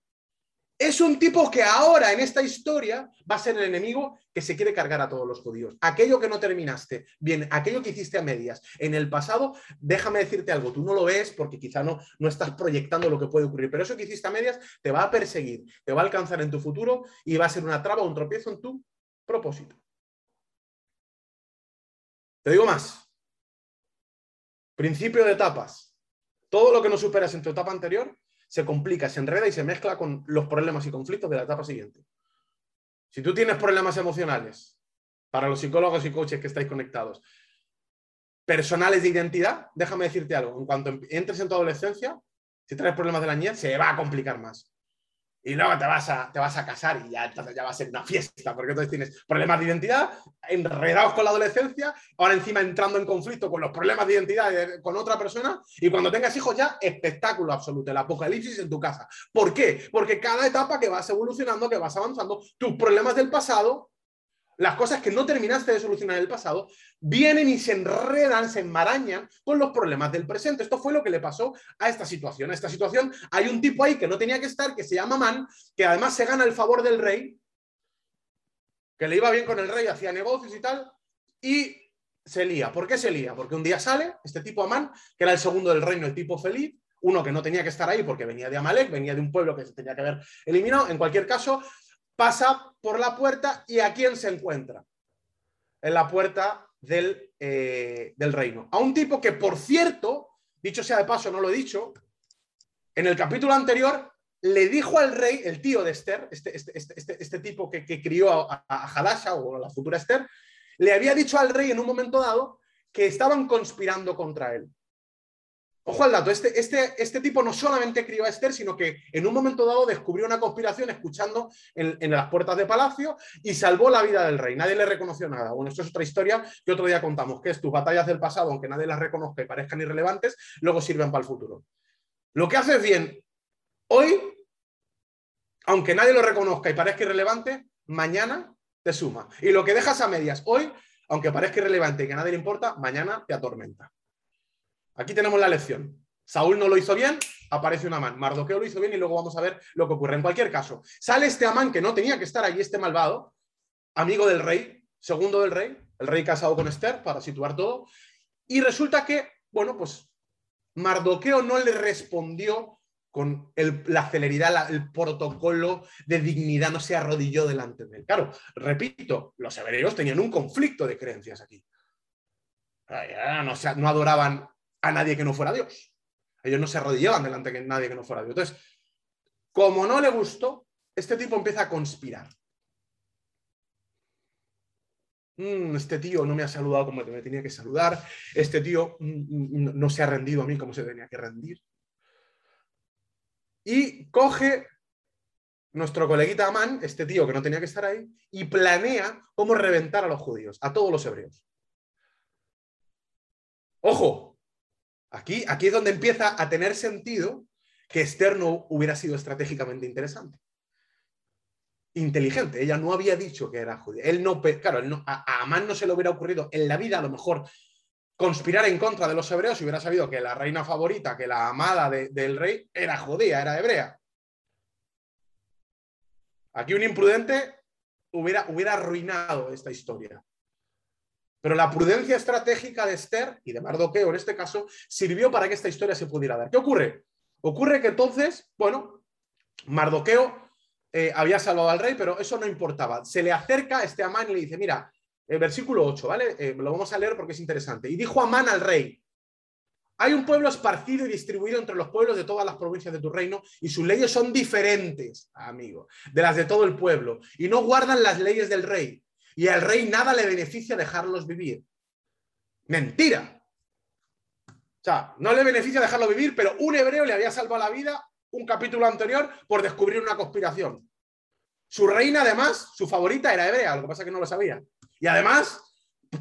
es un tipo que ahora en esta historia va a ser el enemigo que se quiere cargar a todos los judíos. Aquello que no terminaste, bien, aquello que hiciste a medias en el pasado, déjame decirte algo, tú no lo ves porque quizá no, no estás proyectando lo que puede ocurrir, pero eso que hiciste a medias te va a perseguir, te va a alcanzar en tu futuro y va a ser una traba un tropiezo en tu propósito. Te digo más. Principio de etapas. Todo lo que no superas en tu etapa anterior se complica, se enreda y se mezcla con los problemas y conflictos de la etapa siguiente. Si tú tienes problemas emocionales, para los psicólogos y coaches que estáis conectados, personales de identidad, déjame decirte algo, en cuanto entres en tu adolescencia, si traes problemas de la niñez, se va a complicar más y luego te vas a, te vas a casar y ya, entonces ya va a ser una fiesta, porque entonces tienes problemas de identidad, enredados con la adolescencia, ahora encima entrando en conflicto con los problemas de identidad con otra persona, y cuando tengas hijos ya, espectáculo absoluto, el apocalipsis en tu casa. ¿Por qué? Porque cada etapa que vas evolucionando, que vas avanzando, tus problemas del pasado las cosas que no terminaste de solucionar en el pasado, vienen y se enredan, se enmarañan con los problemas del presente. Esto fue lo que le pasó a esta situación. A esta situación hay un tipo ahí que no tenía que estar, que se llama Man, que además se gana el favor del rey, que le iba bien con el rey, hacía negocios y tal, y se lía. ¿Por qué se lía? Porque un día sale este tipo Amán, que era el segundo del reino, el tipo feliz, uno que no tenía que estar ahí porque venía de Amalek, venía de un pueblo que se tenía que haber eliminado. En cualquier caso, pasa por la puerta y ¿a quién se encuentra? En la puerta del, eh, del reino. A un tipo que, por cierto, dicho sea de paso, no lo he dicho, en el capítulo anterior le dijo al rey, el tío de Esther, este, este, este, este tipo que, crió a, a Hadasha o a la futura Esther, le había dicho al rey en un momento dado que estaban conspirando contra él. Ojo al dato, este, este, este tipo no solamente crió a Esther, sino que en un momento dado descubrió una conspiración escuchando en, las puertas de palacio y salvó la vida del rey. Nadie le reconoció nada. Bueno, esto es otra historia que otro día contamos, que es tus batallas del pasado, aunque nadie las reconozca y parezcan irrelevantes, luego sirven para el futuro. Lo que haces bien hoy, aunque nadie lo reconozca y parezca irrelevante, mañana te suma. Y lo que dejas a medias hoy, aunque parezca irrelevante y que a nadie le importa, mañana te atormenta. Aquí tenemos la lección. Saúl no lo hizo bien, aparece un Amán. Mardoqueo lo hizo bien y luego vamos a ver lo que ocurre. En cualquier caso, sale este Amán que no tenía que estar allí, este malvado, amigo del rey, segundo del rey, el rey casado con Esther, para situar todo. Y resulta que, bueno, pues Mardoqueo no le respondió con la celeridad, el protocolo de dignidad, no se arrodilló delante de él. Claro, repito, los hebreos tenían un conflicto de creencias aquí. No, no adoraban a nadie que no fuera Dios. Ellos no se arrodillaban delante de nadie que no fuera Dios. Entonces, como no le gustó, este tipo empieza a conspirar. Mm, este tío no me ha saludado como me tenía que saludar. Este tío mm, mm, no se ha rendido a mí como se tenía que rendir. Y coge nuestro coleguita Amán, este tío que no tenía que estar ahí, y planea cómo reventar a los judíos, a todos los hebreos. Ojo, Aquí, aquí es donde empieza a tener sentido que Esther no hubiera sido estratégicamente interesante. Inteligente. Ella no había dicho que era judía. Él no, claro, a, Amán no se le hubiera ocurrido en la vida a lo mejor conspirar en contra de los hebreos si hubiera sabido que la reina favorita, que la amada del rey, era judía, era hebrea. Aquí un imprudente hubiera, hubiera arruinado esta historia. Pero la prudencia estratégica de Esther y de Mardoqueo en este caso sirvió para que esta historia se pudiera dar. ¿Qué ocurre? Ocurre que entonces, bueno, Mardoqueo eh, había salvado al rey, pero eso no importaba. Se le acerca este Amán y le dice, mira, el versículo 8, ¿vale? Eh, lo vamos a leer porque es interesante. Y dijo Amán al rey, hay un pueblo esparcido y distribuido entre los pueblos de todas las provincias de tu reino y sus leyes son diferentes, amigo, de las de todo el pueblo y no guardan las leyes del rey y al rey nada le beneficia dejarlos vivir. Mentira. O sea, no le beneficia dejarlo vivir, pero un hebreo le había salvado la vida un capítulo anterior por descubrir una conspiración. Su reina, además, su favorita era hebrea, lo que pasa es que no lo sabía. Y además,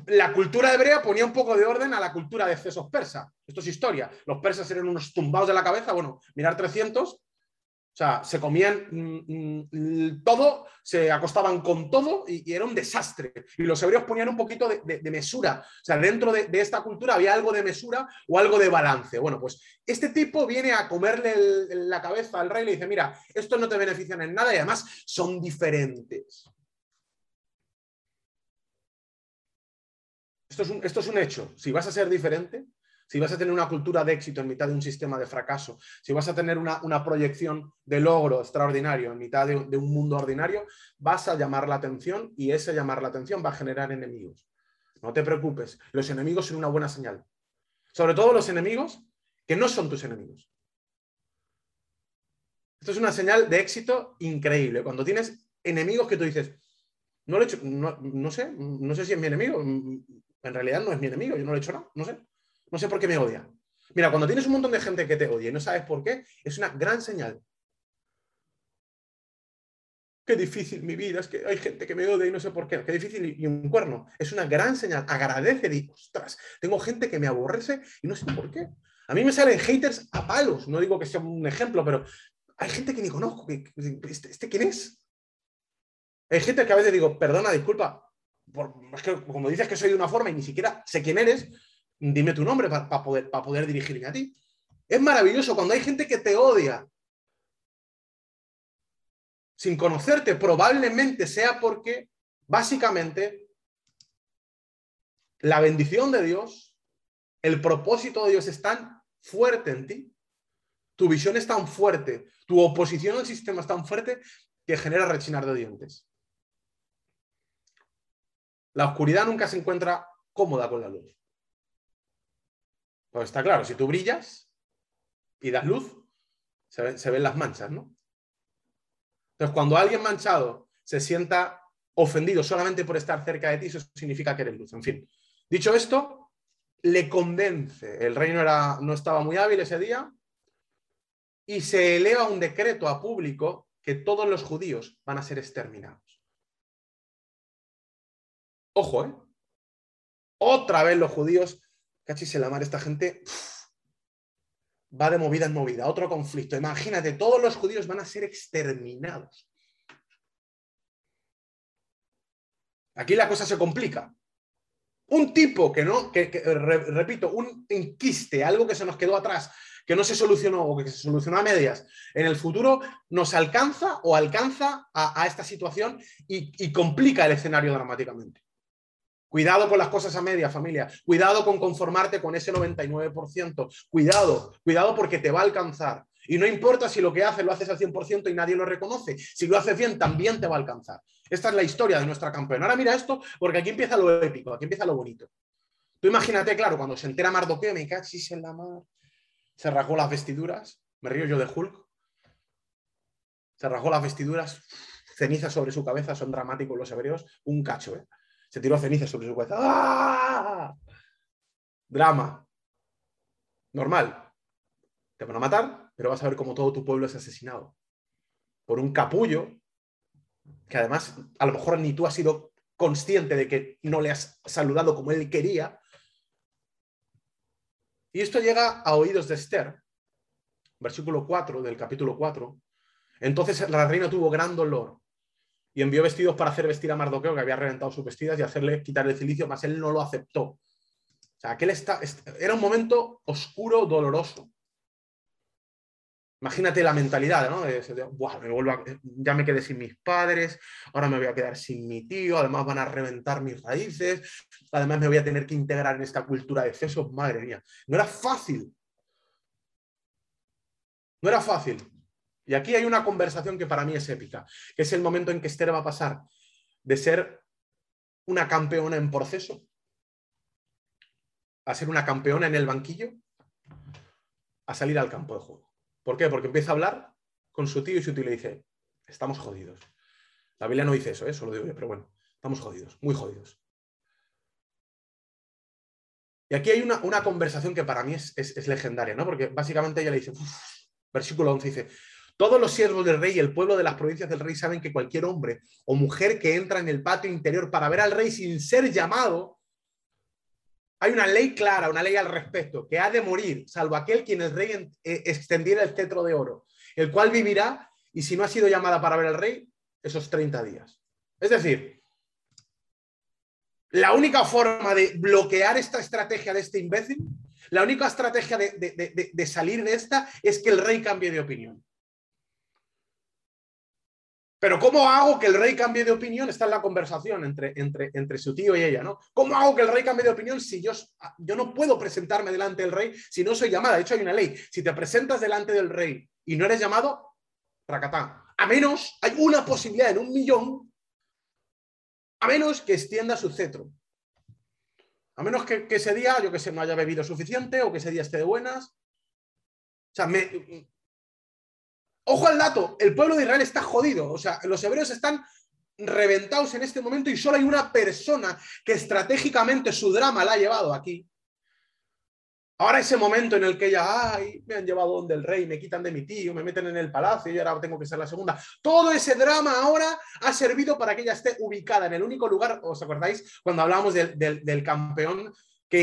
la cultura hebrea ponía un poco de orden a la cultura de excesos persa. Esto es historia. Los persas eran unos tumbados de la cabeza. Bueno, mirar 300 o sea, se comían mm, mm, todo, se acostaban con todo y, era un desastre. Y los hebreos ponían un poquito de, mesura. O sea, dentro de, esta cultura había algo de mesura o algo de balance. Bueno, pues este tipo viene a comerle la cabeza al rey y le dice, mira, estos no te benefician en nada y además son diferentes. Esto es, un, esto es un hecho. Si vas a ser diferente, si vas a tener una cultura de éxito en mitad de un sistema de fracaso, si vas a tener una, proyección de logro extraordinario en mitad de, un mundo ordinario, vas a llamar la atención y ese llamar la atención va a generar enemigos. No te preocupes, los enemigos son una buena señal. Sobre todo los enemigos que no son tus enemigos. Esto es una señal de éxito increíble. Cuando tienes enemigos que tú dices, no, le hecho, no, sé, no sé si es mi enemigo, en realidad no es mi enemigo, yo no le he hecho nada, no sé. No sé por qué me odia. Mira, cuando tienes un montón de gente que te odia y no sabes por qué, es una gran señal. Qué difícil mi vida, es que hay gente que me odia y no sé por qué. Qué difícil y un cuerno. Es una gran señal. Agradece, y ostras, tengo gente que me aborrece y no sé por qué. A mí me salen haters a palos. No digo que sea un ejemplo, pero hay gente que ni conozco. ¿Este, este quién es? Hay gente que a veces digo, perdona, disculpa, es que como dices que soy de una forma y ni siquiera sé quién eres, dime tu nombre para poder, poder dirigirme a ti. Es maravilloso cuando hay gente que te odia sin conocerte, probablemente sea porque básicamente la bendición de Dios, el propósito de Dios es tan fuerte en ti, tu visión es tan fuerte, tu oposición al sistema es tan fuerte que genera rechinar de dientes. La oscuridad nunca se encuentra cómoda con la luz. Pues está claro, si tú brillas y das luz, se ven, las manchas, ¿no? Entonces, cuando alguien manchado se sienta ofendido solamente por estar cerca de ti, eso significa que eres luz. En fin, dicho esto, le convence. El reino era, no estaba muy hábil ese día y se eleva un decreto a público que todos los judíos van a ser exterminados. Ojo, ¿eh? Otra vez los judíos, cachis la mar, esta gente va de movida en movida, otro conflicto. Imagínate, todos los judíos van a ser exterminados. Aquí la cosa se complica. Un tipo que no, que, repito, un enquiste, algo que se nos quedó atrás, que no se solucionó o que se solucionó a medias, en el futuro nos alcanza o alcanza a, esta situación y complica el escenario dramáticamente. Cuidado con las cosas a media, familia. Cuidado con conformarte con ese 99%. Cuidado, cuidado porque te va a alcanzar. Y no importa si lo que haces lo haces al 100% y nadie lo reconoce. Si lo haces bien, también te va a alcanzar. Esta es la historia de nuestra campeona. Ahora mira esto, porque aquí empieza lo épico, aquí empieza lo bonito. Tú imagínate, claro, cuando se entera Mardoqueo, me cachis en la mar. Se rasgó las vestiduras. Me río yo de Hulk. Se rasgó las vestiduras. Cenizas sobre su cabeza, son dramáticos los hebreos. Un cacho, ¿eh? Se tiró ceniza sobre su cabeza. ¡Ah! Drama. Normal. Te van a matar, pero vas a ver cómo todo tu pueblo es asesinado. Por un capullo que además a lo mejor ni tú has sido consciente de que no le has saludado como él quería. Y esto llega a oídos de Esther, versículo 4 del capítulo 4. Entonces la reina tuvo gran dolor y envió vestidos para hacer vestir a Mardoqueo, que había reventado sus vestidas, y hacerle quitar el cilicio, mas él no lo aceptó. O sea, aquel está, era un momento oscuro, doloroso. Imagínate la mentalidad, ¿no? ya me quedé sin mis padres, ahora me voy a quedar sin mi tío, además van a reventar mis raíces, además me voy a tener que integrar en esta cultura de excesos, madre mía. No era fácil. No era fácil. Y aquí hay una conversación que para mí es épica, que es el momento en que Esther va a pasar de ser una campeona en proceso a ser una campeona en el banquillo a salir al campo de juego. ¿Por qué? Porque empieza a hablar con su tío y su tío le dice, estamos jodidos. La Biblia no dice eso, eso lo digo yo, pero bueno, estamos jodidos, muy jodidos. Y aquí hay una, conversación que para mí es, legendaria, ¿no? Porque básicamente ella le dice, versículo 11 dice, todos los siervos del rey y el pueblo de las provincias del rey saben que cualquier hombre o mujer que entra en el patio interior para ver al rey sin ser llamado, hay una ley clara, una ley al respecto, que ha de morir, salvo aquel quien el rey eh, extendiera el cetro de oro, el cual vivirá y si no ha sido llamada para ver al rey, esos 30 días. Es decir, la única forma de bloquear esta estrategia de este imbécil, la única estrategia de, de salir de esta es que el rey cambie de opinión. Pero ¿cómo hago que el rey cambie de opinión? Está en la conversación entre, entre, entre su tío y ella, ¿no? ¿Cómo hago que el rey cambie de opinión si yo, yo no puedo presentarme delante del rey si no soy llamada? De hecho, hay una ley. Si te presentas delante del rey y no eres llamado, racatán. A menos, hay una posibilidad en un millón, a menos que extienda su cetro. A menos que, que ese día, yo que sé, no haya bebido suficiente o que ese día esté de buenas. O sea, me, Ojo al dato, el pueblo de Israel está jodido, o sea, los hebreos están reventados en este momento y solo hay una persona que estratégicamente su drama la ha llevado aquí. Ahora ese momento en el que ella, ay, me han llevado donde el rey, me quitan de mi tío, me meten en el palacio y ahora tengo que ser la segunda. Todo ese drama ahora ha servido para que ella esté ubicada en el único lugar, ¿os acordáis? Cuando hablábamos del campeón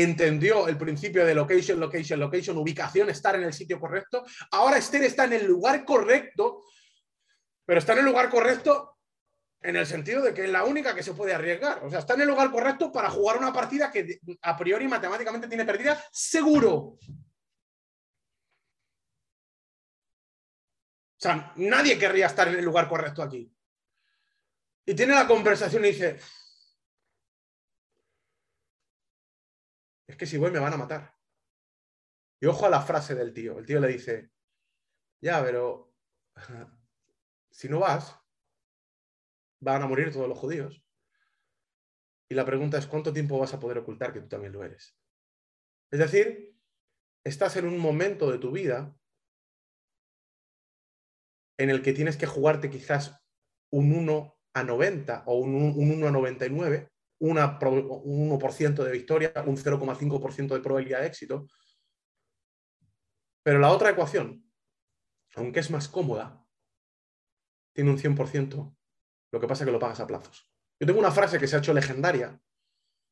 entendió el principio de location, location, location, ubicación, estar en el sitio correcto. Ahora Esther está en el lugar correcto, pero está en el lugar correcto en el sentido de que es la única que se puede arriesgar. O sea, está en el lugar correcto para jugar una partida que a priori matemáticamente tiene perdida seguro. O sea, nadie querría estar en el lugar correcto aquí. Y tiene la conversación y dice, es que si voy me van a matar. Y ojo a la frase del tío. El tío le dice, ya, pero si no vas, van a morir todos los judíos. Y la pregunta es, ¿cuánto tiempo vas a poder ocultar que tú también lo eres? Es decir, estás en un momento de tu vida en el que tienes que jugarte quizás un 1 a 90 o un, 1 a 99, un 1% de victoria, un 0,5% de probabilidad de éxito. Pero la otra ecuación, aunque es más cómoda, tiene un 100%, lo que pasa es que lo pagas a plazos. Yo tengo una frase que se ha hecho legendaria,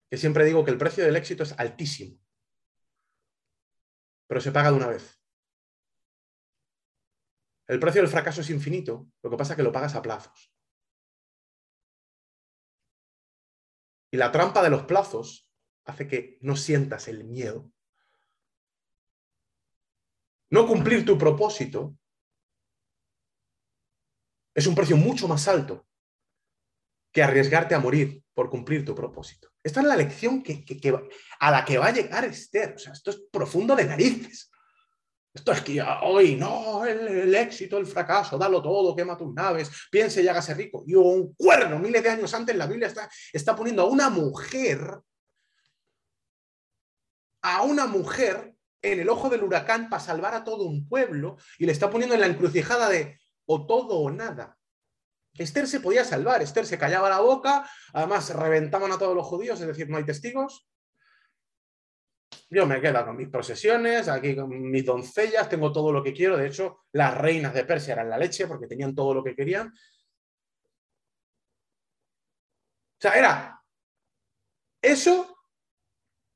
que siempre digo que el precio del éxito es altísimo, pero se paga de una vez. El precio del fracaso es infinito, lo que pasa es que lo pagas a plazos. Y la trampa de los plazos hace que no sientas el miedo. No cumplir tu propósito es un precio mucho más alto que arriesgarte a morir por cumplir tu propósito. Esta es la lección que, a la que va a llegar Esther. O sea, esto es profundo de narices. Esto es que hoy, no, el, éxito, el fracaso, dalo todo, quema tus naves, piense y hágase rico. Y un cuerno, miles de años antes, la Biblia está, está poniendo a una mujer, a una mujer en el ojo del huracán para salvar a todo un pueblo y le está poniendo en la encrucijada de o todo o nada. Esther se podía salvar, Esther se callaba la boca, además reventaban a todos los judíos, es decir, no hay testigos, yo me quedo con mis posesiones, aquí con mis doncellas, tengo todo lo que quiero. De hecho, las reinas de Persia eran la leche porque tenían todo lo que querían. O sea, era eso,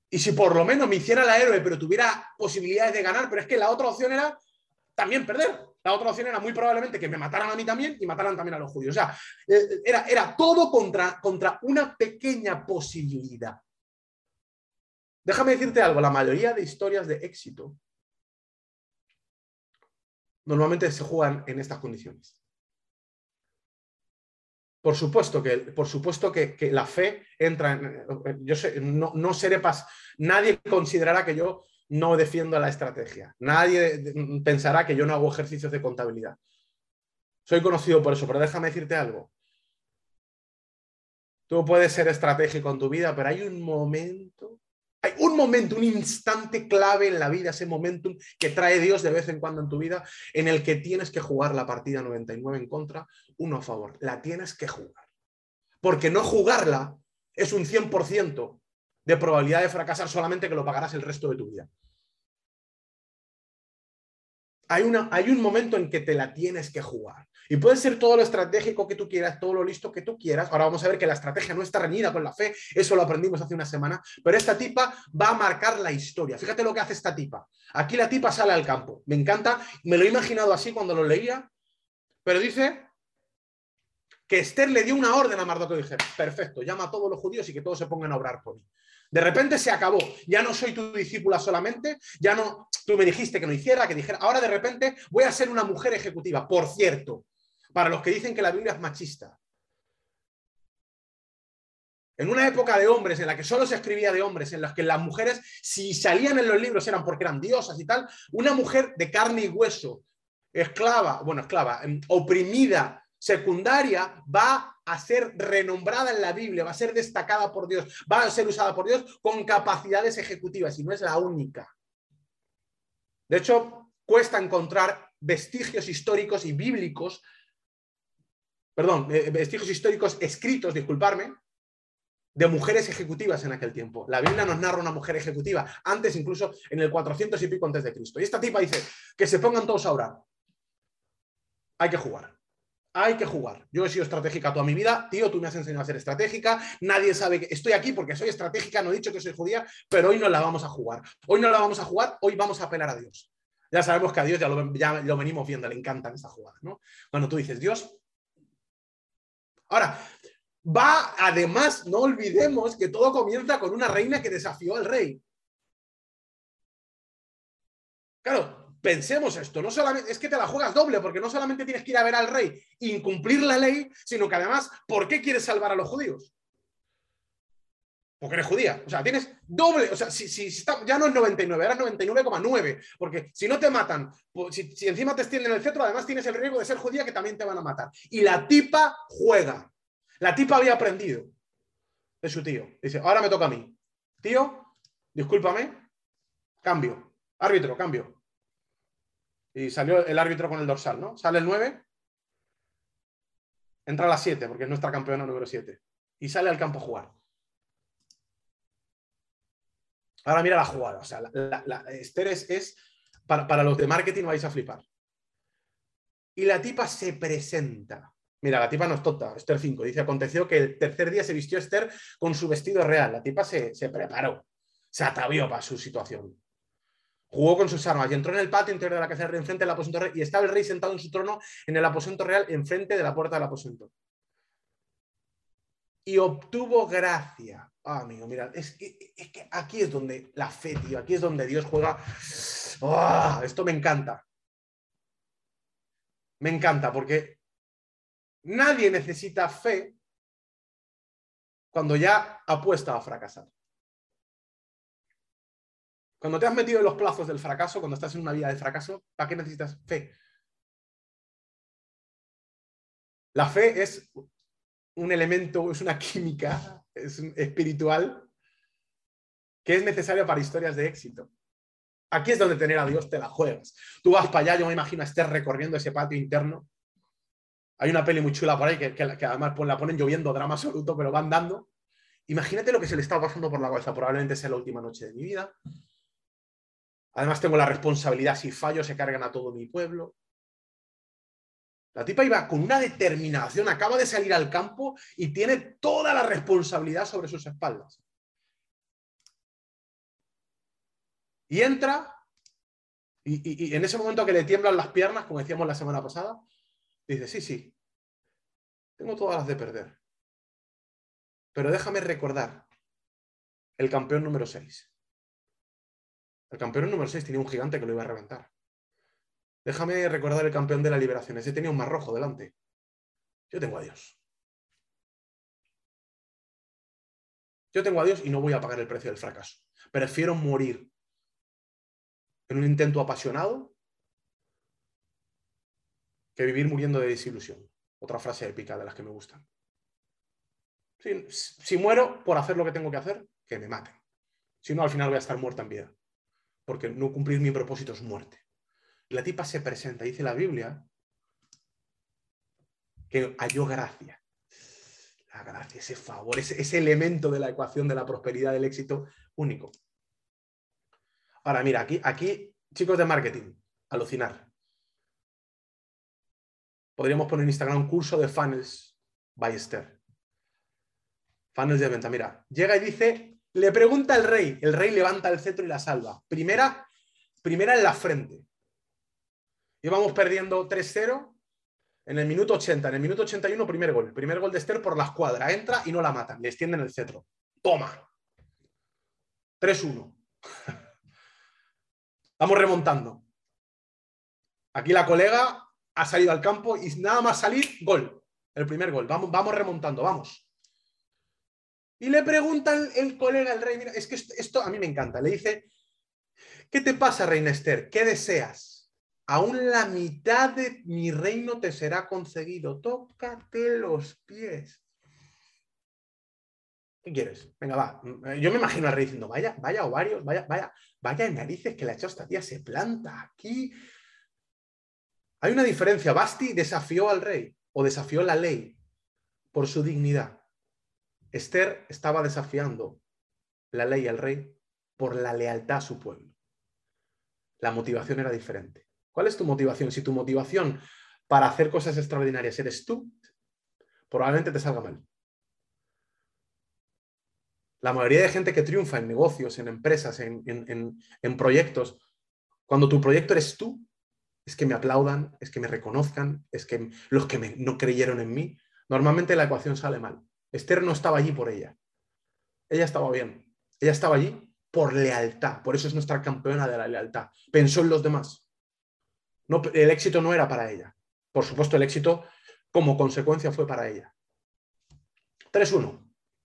y si por lo menos me hiciera la héroe, pero tuviera posibilidades de ganar, pero es que la otra opción era también perder. La otra opción era muy probablemente que me mataran a mí también y mataran también a los judíos. O sea, eh, era, era todo contra, contra una pequeña posibilidad. Déjame decirte algo, la mayoría de historias de éxito normalmente se juegan en estas condiciones. Por supuesto que, por supuesto que, la fe entra en... Yo sé, no, no seré pas, nadie considerará que yo no defiendo la estrategia. Nadie pensará que yo no hago ejercicios de contabilidad. Soy conocido por eso, pero déjame decirte algo. Tú puedes ser estratégico en tu vida, pero hay un momento hay un momento, un instante clave en la vida, ese momentum que trae Dios de vez en cuando en tu vida, en el que tienes que jugar la partida 99 en contra, uno a favor. La tienes que jugar. Porque no jugarla es un 100% de probabilidad de fracasar solamente que lo pagarás el resto de tu vida hay, una, hay un momento en que te la tienes que jugar. Y puede ser todo lo estratégico que tú quieras, todo lo listo que tú quieras. Ahora vamos a ver que la estrategia no está reñida con la fe, eso lo aprendimos hace una semana, pero esta tipa va a marcar la historia. Fíjate lo que hace esta tipa. Aquí la tipa sale al campo. Me encanta, me lo he imaginado así cuando lo leía, pero dice que Esther le dio una orden a Mardoqueo perfecto, llama a todos los judíos y que todos se pongan a obrar por mí. De repente se acabó. Ya no soy tu discípula solamente, ya no, tú me dijiste que no hiciera, que dijera, ahora de repente voy a ser una mujer ejecutiva. Por cierto, para los que dicen que la Biblia es machista. En una época de hombres, en la que solo se escribía de hombres, en las que las mujeres, si salían en los libros, eran porque eran diosas y tal, una mujer de carne y hueso, esclava, bueno, esclava, em, oprimida, secundaria, va a ser renombrada en la Biblia, va a ser destacada por Dios, va a ser usada por Dios con capacidades ejecutivas y no es la única. De hecho, cuesta encontrar vestigios históricos y bíblicos, perdón, eh, vestigios históricos escritos, disculparme, de mujeres ejecutivas en aquel tiempo. La Biblia nos narra una mujer ejecutiva, antes incluso en el 400 y pico antes de Cristo. Y esta tipa dice que se pongan todos a orar. Hay que jugar hay que jugar. Yo he sido estratégica toda mi vida, tío, tú me has enseñado a ser estratégica, nadie sabe que estoy aquí porque soy estratégica, no he dicho que soy judía, pero hoy no la vamos a jugar. Hoy no la vamos a jugar, hoy vamos a apelar a Dios. Ya sabemos que a Dios ya lo, venimos viendo, le encantan estas jugadas, ¿no? Cuando tú dices, Dios... Ahora, va, además, no olvidemos que todo comienza con una reina que desafió al rey. Claro, Pensemos esto, no solamente es que te la juegas doble, porque no solamente tienes que ir a ver al rey incumplir la ley, sino que además, ¿por qué quieres salvar a los judíos? Porque eres judía. O sea, tienes doble. O sea, si, ya no es 99, ahora es 99,9. Porque si no te matan, si, si, encima te extienden el cetro, además tienes el riesgo de ser judía que también te van a matar. Y la tipa juega. La tipa había aprendido de su tío. Dice, ahora me toca a mí. Tío, discúlpame, cambio. Árbitro, cambio y salió el árbitro con el dorsal, ¿no? Sale el 9, entra a las 7 porque es nuestra campeona número 7 y sale al campo a jugar. Ahora mira la jugada. O sea, la, Esther es, para, para, los de marketing vais a flipar. Y la tipa se presenta. Mira, la tipa no es tonta, Esther 5. Dice, aconteció que el tercer día se vistió Esther con su vestido real. La tipa se, preparó, se atavió para su situación. Jugó con sus armas y entró en el patio interior de la casa del rey, enfrente del aposento real, y estaba el rey sentado en su trono en el aposento real, enfrente de la puerta del aposento. Y obtuvo gracia Ah, amigo, mira, es que, aquí es donde la fe, tío, aquí es donde Dios juega. ¡Ah! esto me encanta. Me encanta porque nadie necesita fe cuando ya apuesta a fracasar. Cuando te has metido en los plazos del fracaso, cuando estás en una vida de fracaso, ¿para qué necesitas fe? La fe es un elemento, es una química es espiritual que es necesario para historias de éxito. Aquí es donde tener a Dios te la juegas. Tú vas para allá, yo me imagino a Esther recorriendo ese patio interno. Hay una peli muy chula por ahí que, además la ponen lloviendo, drama absoluto, pero van dando. Imagínate lo que se le está pasando por la cabeza. Probablemente sea la última noche de mi vida. Además tengo la responsabilidad, si fallo se cargan a todo mi pueblo. La tipa iba con una determinación, acaba de salir al campo y tiene toda la responsabilidad sobre sus espaldas. Y entra, y, en ese momento que le tiemblan las piernas, como decíamos la semana pasada, dice, sí, sí, tengo todas las de perder. Pero déjame recordar el campeón número 6. El campeón número 6 tenía un gigante que lo iba a reventar. Déjame recordar el campeón de la liberación. Ese tenía un mar rojo delante. Yo tengo a Dios. Yo tengo a Dios y no voy a pagar el precio del fracaso. Prefiero morir en un intento apasionado que vivir muriendo de desilusión. Otra frase épica de las que me gustan. Si, si, muero por hacer lo que tengo que hacer, que me maten. Si no, al final voy a estar muerta en vida. Porque no cumplir mi propósito es muerte la tipa se presenta, dice la Biblia, que halló gracia. La gracia, ese favor, ese, elemento de la ecuación de la prosperidad, del éxito único. Ahora, mira, aquí, aquí, chicos de marketing, alucinar. Podríamos poner en Instagram un curso de funnels by Esther. Funnels de venta. Mira, llega y dice, le pregunta al rey, el rey levanta el cetro y la salva. Primera, primera en la frente. Íbamos perdiendo 3-0 en el minuto 80. En el minuto 81, primer gol. Primer gol de Esther por la escuadra. Entra y no la matan. Le extienden el cetro. Toma. 3-1. Vamos remontando. Aquí la colega ha salido al campo y nada más salir, gol. El primer gol. Vamos, vamos remontando, vamos. Y le pregunta el, colega, el rey, mira, es que esto, a mí me encanta. Le dice, ¿qué te pasa, reina Esther? ¿Qué deseas? aún la mitad de mi reino te será concedido. Tócate los pies. ¿Qué quieres? Venga, va. Yo me imagino al rey diciendo, vaya, vaya ovarios, vaya, vaya, vaya narices que la ha echado esta tía, se planta aquí. Hay una diferencia. Basti desafió al rey o desafió la ley por su dignidad. Esther estaba desafiando la ley al rey por la lealtad a su pueblo. La motivación era diferente. ¿Cuál es tu motivación? Si tu motivación para hacer cosas extraordinarias eres tú, probablemente te salga mal. La mayoría de gente que triunfa en negocios, en empresas, en, proyectos, cuando tu proyecto eres tú, es que me aplaudan, es que me reconozcan, es que los que no creyeron en mí, normalmente la ecuación sale mal. Esther no estaba allí por ella. Ella estaba bien. Ella estaba allí por lealtad. Por eso es nuestra campeona de la lealtad. Pensó en los demás el éxito no era para ella. Por supuesto, el éxito como consecuencia fue para ella. 3-1.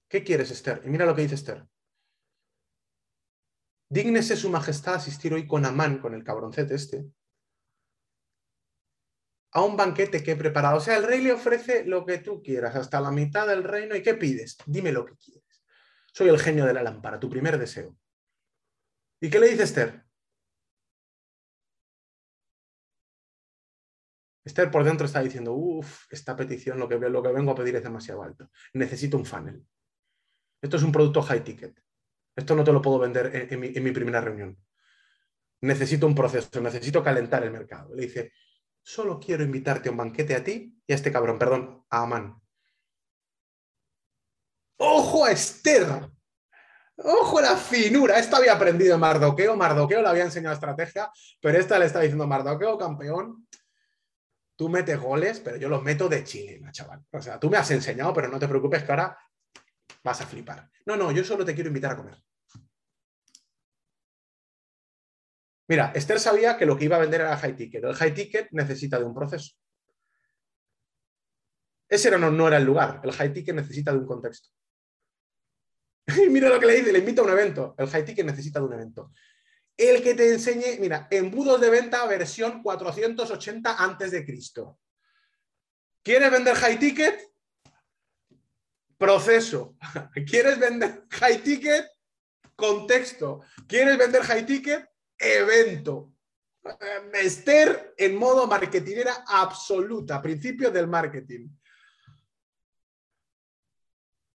¿Qué quieres, Esther? Y mira lo que dice Esther. Dígnese su majestad asistir hoy con Amán, con el cabroncete este, a un banquete que he preparado. O sea, el rey le ofrece lo que tú quieras, hasta la mitad del reino. ¿Y qué pides? Dime lo que quieres. Soy el genio de la lámpara, tu primer deseo. ¿Y qué le dice Esther? Esther por dentro está diciendo, uff, esta petición, lo que, lo que vengo a pedir es demasiado alto. Necesito un funnel. Esto es un producto high ticket. Esto no te lo puedo vender en, mi, primera reunión. Necesito un proceso, necesito calentar el mercado. Le dice, solo quiero invitarte a un banquete a ti y a este cabrón, perdón, a Amán. ¡Ojo a Esther! ¡Ojo a la finura! Esta había aprendido en Mardoqueo, Mardoqueo le había enseñado estrategia, pero esta le está diciendo, Mardoqueo, campeón, tú metes goles, pero yo los meto de chilena, chaval. O sea, tú me has enseñado, pero no te preocupes que ahora vas a flipar. No, no, yo solo te quiero invitar a comer. Mira, Esther sabía que lo que iba a vender era high ticket. El high ticket necesita de un proceso. Ese no, no era el lugar. El high ticket necesita de un contexto. Y mira lo que le dice, le invita a un evento. El high ticket necesita de un evento. El que te enseñe, mira, embudos de venta versión 480 antes de Cristo. ¿Quieres vender high ticket? Proceso. ¿Quieres vender high ticket? Contexto. ¿Quieres vender high ticket? Evento. Esther en modo marketingera absoluta, principios del marketing.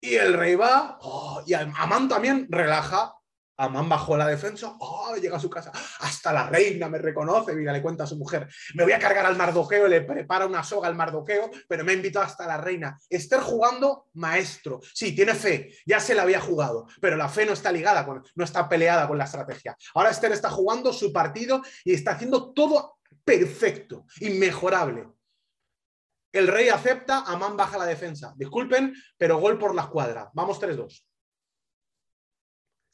Y el rey va, oh, y Amán también relaja, Amán bajó la defensa, oh, llega a su casa, hasta la reina me reconoce, mira, le cuenta a su mujer, me voy a cargar al mardoqueo, le prepara una soga al mardoqueo, pero me ha invitado hasta la reina. Esther jugando maestro, sí, tiene fe, ya se la había jugado, pero la fe no está ligada, con, no está peleada con la estrategia. Ahora Esther está jugando su partido y está haciendo todo perfecto, inmejorable. El rey acepta, Amán baja la defensa. Disculpen, pero gol por la escuadra. Vamos 3-2.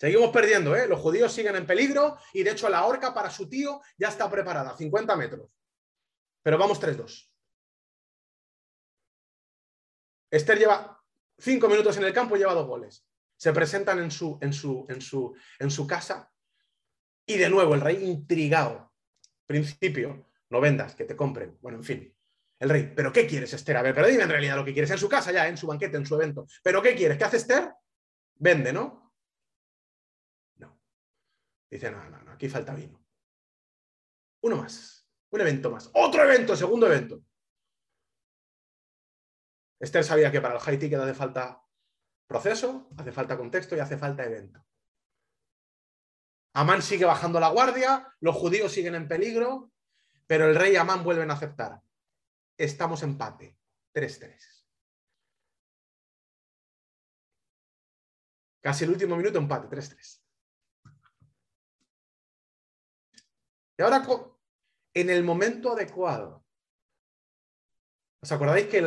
Seguimos perdiendo, ¿eh? Los judíos siguen en peligro y de hecho la horca para su tío ya está preparada, 50 metros. Pero vamos 3-2. Esther lleva 5 minutos en el campo y lleva dos goles. Se presentan en su, en su, en su, en su casa y de nuevo el rey intrigado. Principio, no vendas, que te compren. Bueno, en fin. El rey, ¿pero qué quieres, Esther? A ver, pero dime en realidad lo que quieres en su casa ya, en su banquete, en su evento. ¿Pero qué quieres? ¿Qué hace Esther? Vende, ¿no? Dice, no, no, no, aquí falta vino. Uno más, un evento más. Otro evento, segundo evento. Esther sabía que para el high ticket hace falta proceso, hace falta contexto y hace falta evento. Amán sigue bajando la guardia, los judíos siguen en peligro, pero el rey y Amán vuelven a aceptar. Estamos empate, 3-3. Casi el último minuto empate, 3-3. Y ahora, en el momento adecuado, ¿os acordáis que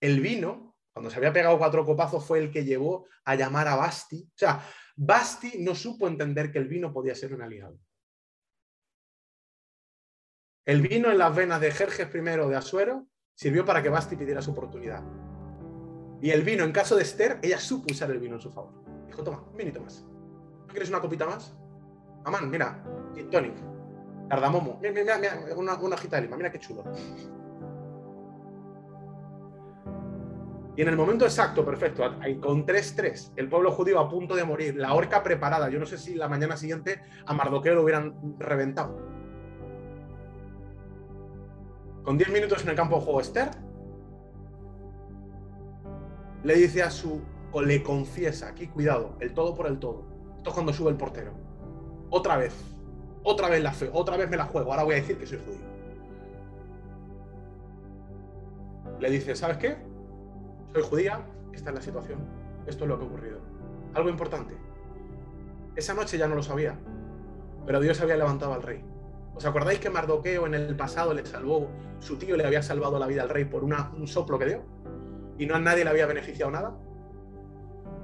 el, vino, cuando se había pegado cuatro copazos, fue el que llevó a llamar a Basti? O sea, Basti no supo entender que el vino podía ser un aliado. El vino en las venas de Jerjes I de Asuero sirvió para que Basti pidiera su oportunidad. Y el vino, en caso de Esther, ella supo usar el vino en su favor. Dijo, toma, un vinito más. ¿No quieres una copita más? Amán, mira, tonic. Cardamomo. Mira, mira, mira, una, una de lima, mira qué chulo. Y en el momento exacto, perfecto, con 3-3, el pueblo judío a punto de morir, la horca preparada, yo no sé si la mañana siguiente a Mardoqueo lo hubieran reventado. Con 10 minutos en el campo de juego, Esther le dice a su, o le confiesa, aquí cuidado, el todo por el todo. Esto es cuando sube el portero. Otra vez, otra vez la fe, otra vez me la juego, ahora voy a decir que soy judío. Le dice, ¿sabes qué? Soy judía, esta es la situación, esto es lo que ha ocurrido. Algo importante. Esa noche ya no lo sabía, pero Dios había levantado al rey. ¿Os acordáis que Mardoqueo en el pasado le salvó, su tío le había salvado la vida al rey por un soplo que dio? ¿Y no a nadie le había beneficiado nada?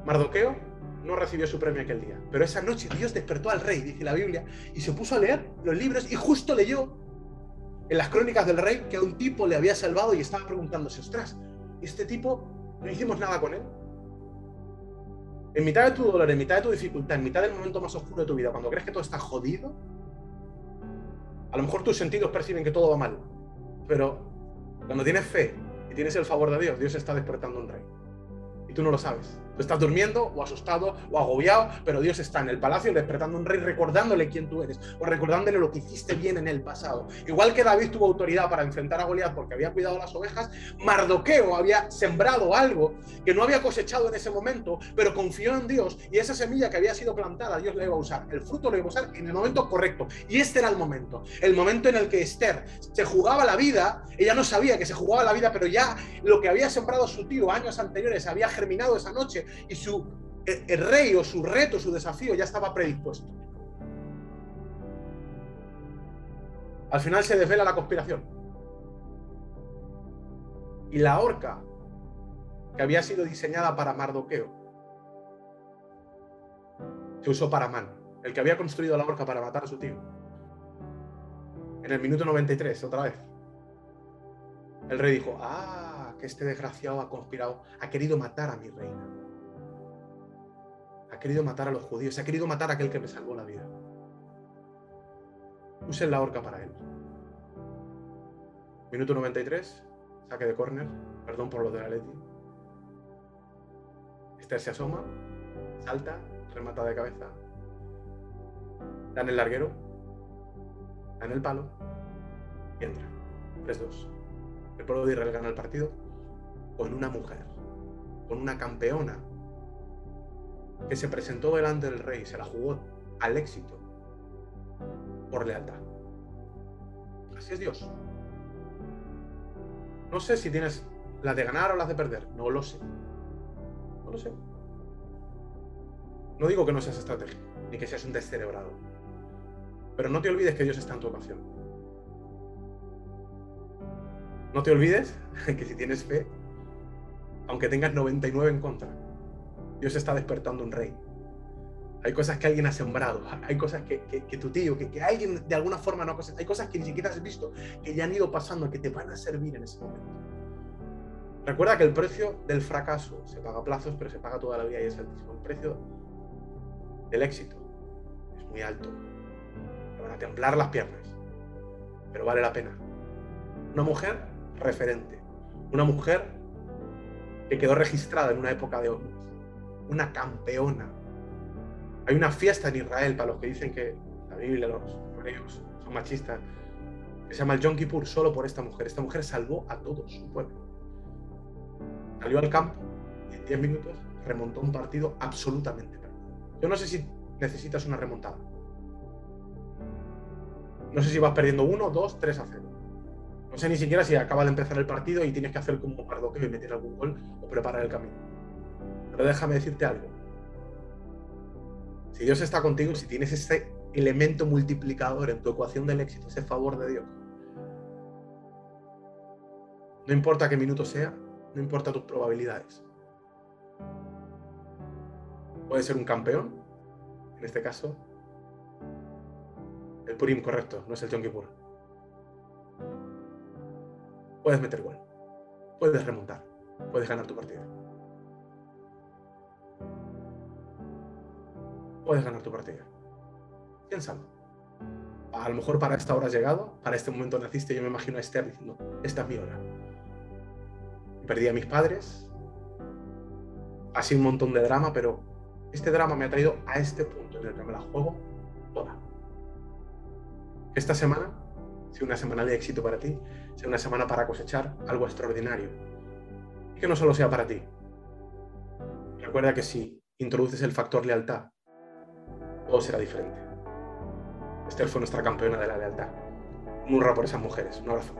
Mardoqueo no recibió su premio aquel día. Pero esa noche Dios despertó al rey, dice la Biblia, y se puso a leer los libros y justo leyó en las crónicas del rey que a un tipo le había salvado y estaba preguntándose, ostras, este tipo no hicimos nada con él. En mitad de tu dolor, en mitad de tu dificultad, en mitad del momento más oscuro de tu vida, cuando crees que todo está jodido, a lo mejor tus sentidos perciben que todo va mal. Pero cuando tienes fe y tienes el favor de Dios, Dios está despertando un rey. Y tú no lo sabes. Tú estás durmiendo o asustado o agobiado, pero Dios está en el palacio despertando un rey recordándole quién tú eres o recordándole lo que hiciste bien en el pasado. Igual que David tuvo autoridad para enfrentar a Goliat porque había cuidado las ovejas, Mardoqueo había sembrado algo que no había cosechado en ese momento, pero confió en Dios y esa semilla que había sido plantada, Dios la iba a usar. El fruto lo iba a usar en el momento correcto. Y este era el momento, el momento en el que Esther se jugaba la vida, ella no sabía que se jugaba la vida, pero ya lo que había sembrado su tío años anteriores había germinado esa noche y su el, rey o su reto, su desafío ya estaba predispuesto. Al final se desvela la conspiración. Y la horca que había sido diseñada para Mardoqueo se usó para Man, el que había construido la horca para matar a su tío. En el minuto 93, otra vez. El rey dijo, ah, que este desgraciado ha conspirado, ha querido matar a mi reina ha querido matar a los judíos, ha querido matar a aquel que me salvó la vida. Usen la horca para él. Minuto 93, saque de córner, perdón por lo de la Leti. Esther se asoma, salta, remata de cabeza, da en el larguero, en el palo y entra. 3-2. El pueblo de Israel gana el partido con una mujer, con una campeona que se presentó delante del rey, se la jugó al éxito por lealtad. Así es Dios. No sé si tienes las de ganar o las de perder, no lo sé. No lo sé. No digo que no seas estratégico, ni que seas un descerebrado. Pero no te olvides que Dios está en tu ocasión. No te olvides que si tienes fe, aunque tengas 99 en contra, Dios está despertando un rey. Hay cosas que alguien ha sembrado, hay cosas que, tu tío, que, alguien de alguna forma no hay cosas que ni siquiera has visto, que ya han ido pasando, que te van a servir en ese momento. Recuerda que el precio del fracaso se paga a plazos, pero se paga toda la vida y es altísimo. El precio del éxito es muy alto. Te van a temblar las piernas, pero vale la pena. Una mujer referente, una mujer que quedó registrada en una época de hombres una campeona. Hay una fiesta en Israel para los que dicen que la Biblia, los hebreos son machistas, se llama el Yom Kippur solo por esta mujer. Esta mujer salvó a todo su pueblo. Salió al campo y en 10 minutos remontó un partido absolutamente perdido. Yo no sé si necesitas una remontada. No sé si vas perdiendo uno, dos, tres a cero. No sé ni siquiera si acaba de empezar el partido y tienes que hacer como un pardoqueo y meter algún gol o preparar el camino. Pero déjame decirte algo. Si Dios está contigo, si tienes ese elemento multiplicador en tu ecuación del éxito, ese favor de Dios, no importa qué minuto sea, no importa tus probabilidades. Puedes ser un campeón, en este caso, el Purim correcto, no es el Yom Kippur. Puedes meter gol, puedes remontar, puedes ganar tu partida. Puedes ganar tu partida. Piénsalo. A lo mejor para esta hora has llegado, para este momento naciste, yo me imagino a Esther diciendo, esta es mi hora. Perdí a mis padres, ha un montón de drama, pero este drama me ha traído a este punto en el que me la juego toda. Esta semana sea una semana de éxito para ti, sea una semana para cosechar algo extraordinario. Y que no solo sea para ti. Recuerda que si introduces el factor lealtad todo será diferente. Esther fue nuestra campeona de la lealtad. Un hurra por esas mujeres. Un abrazo.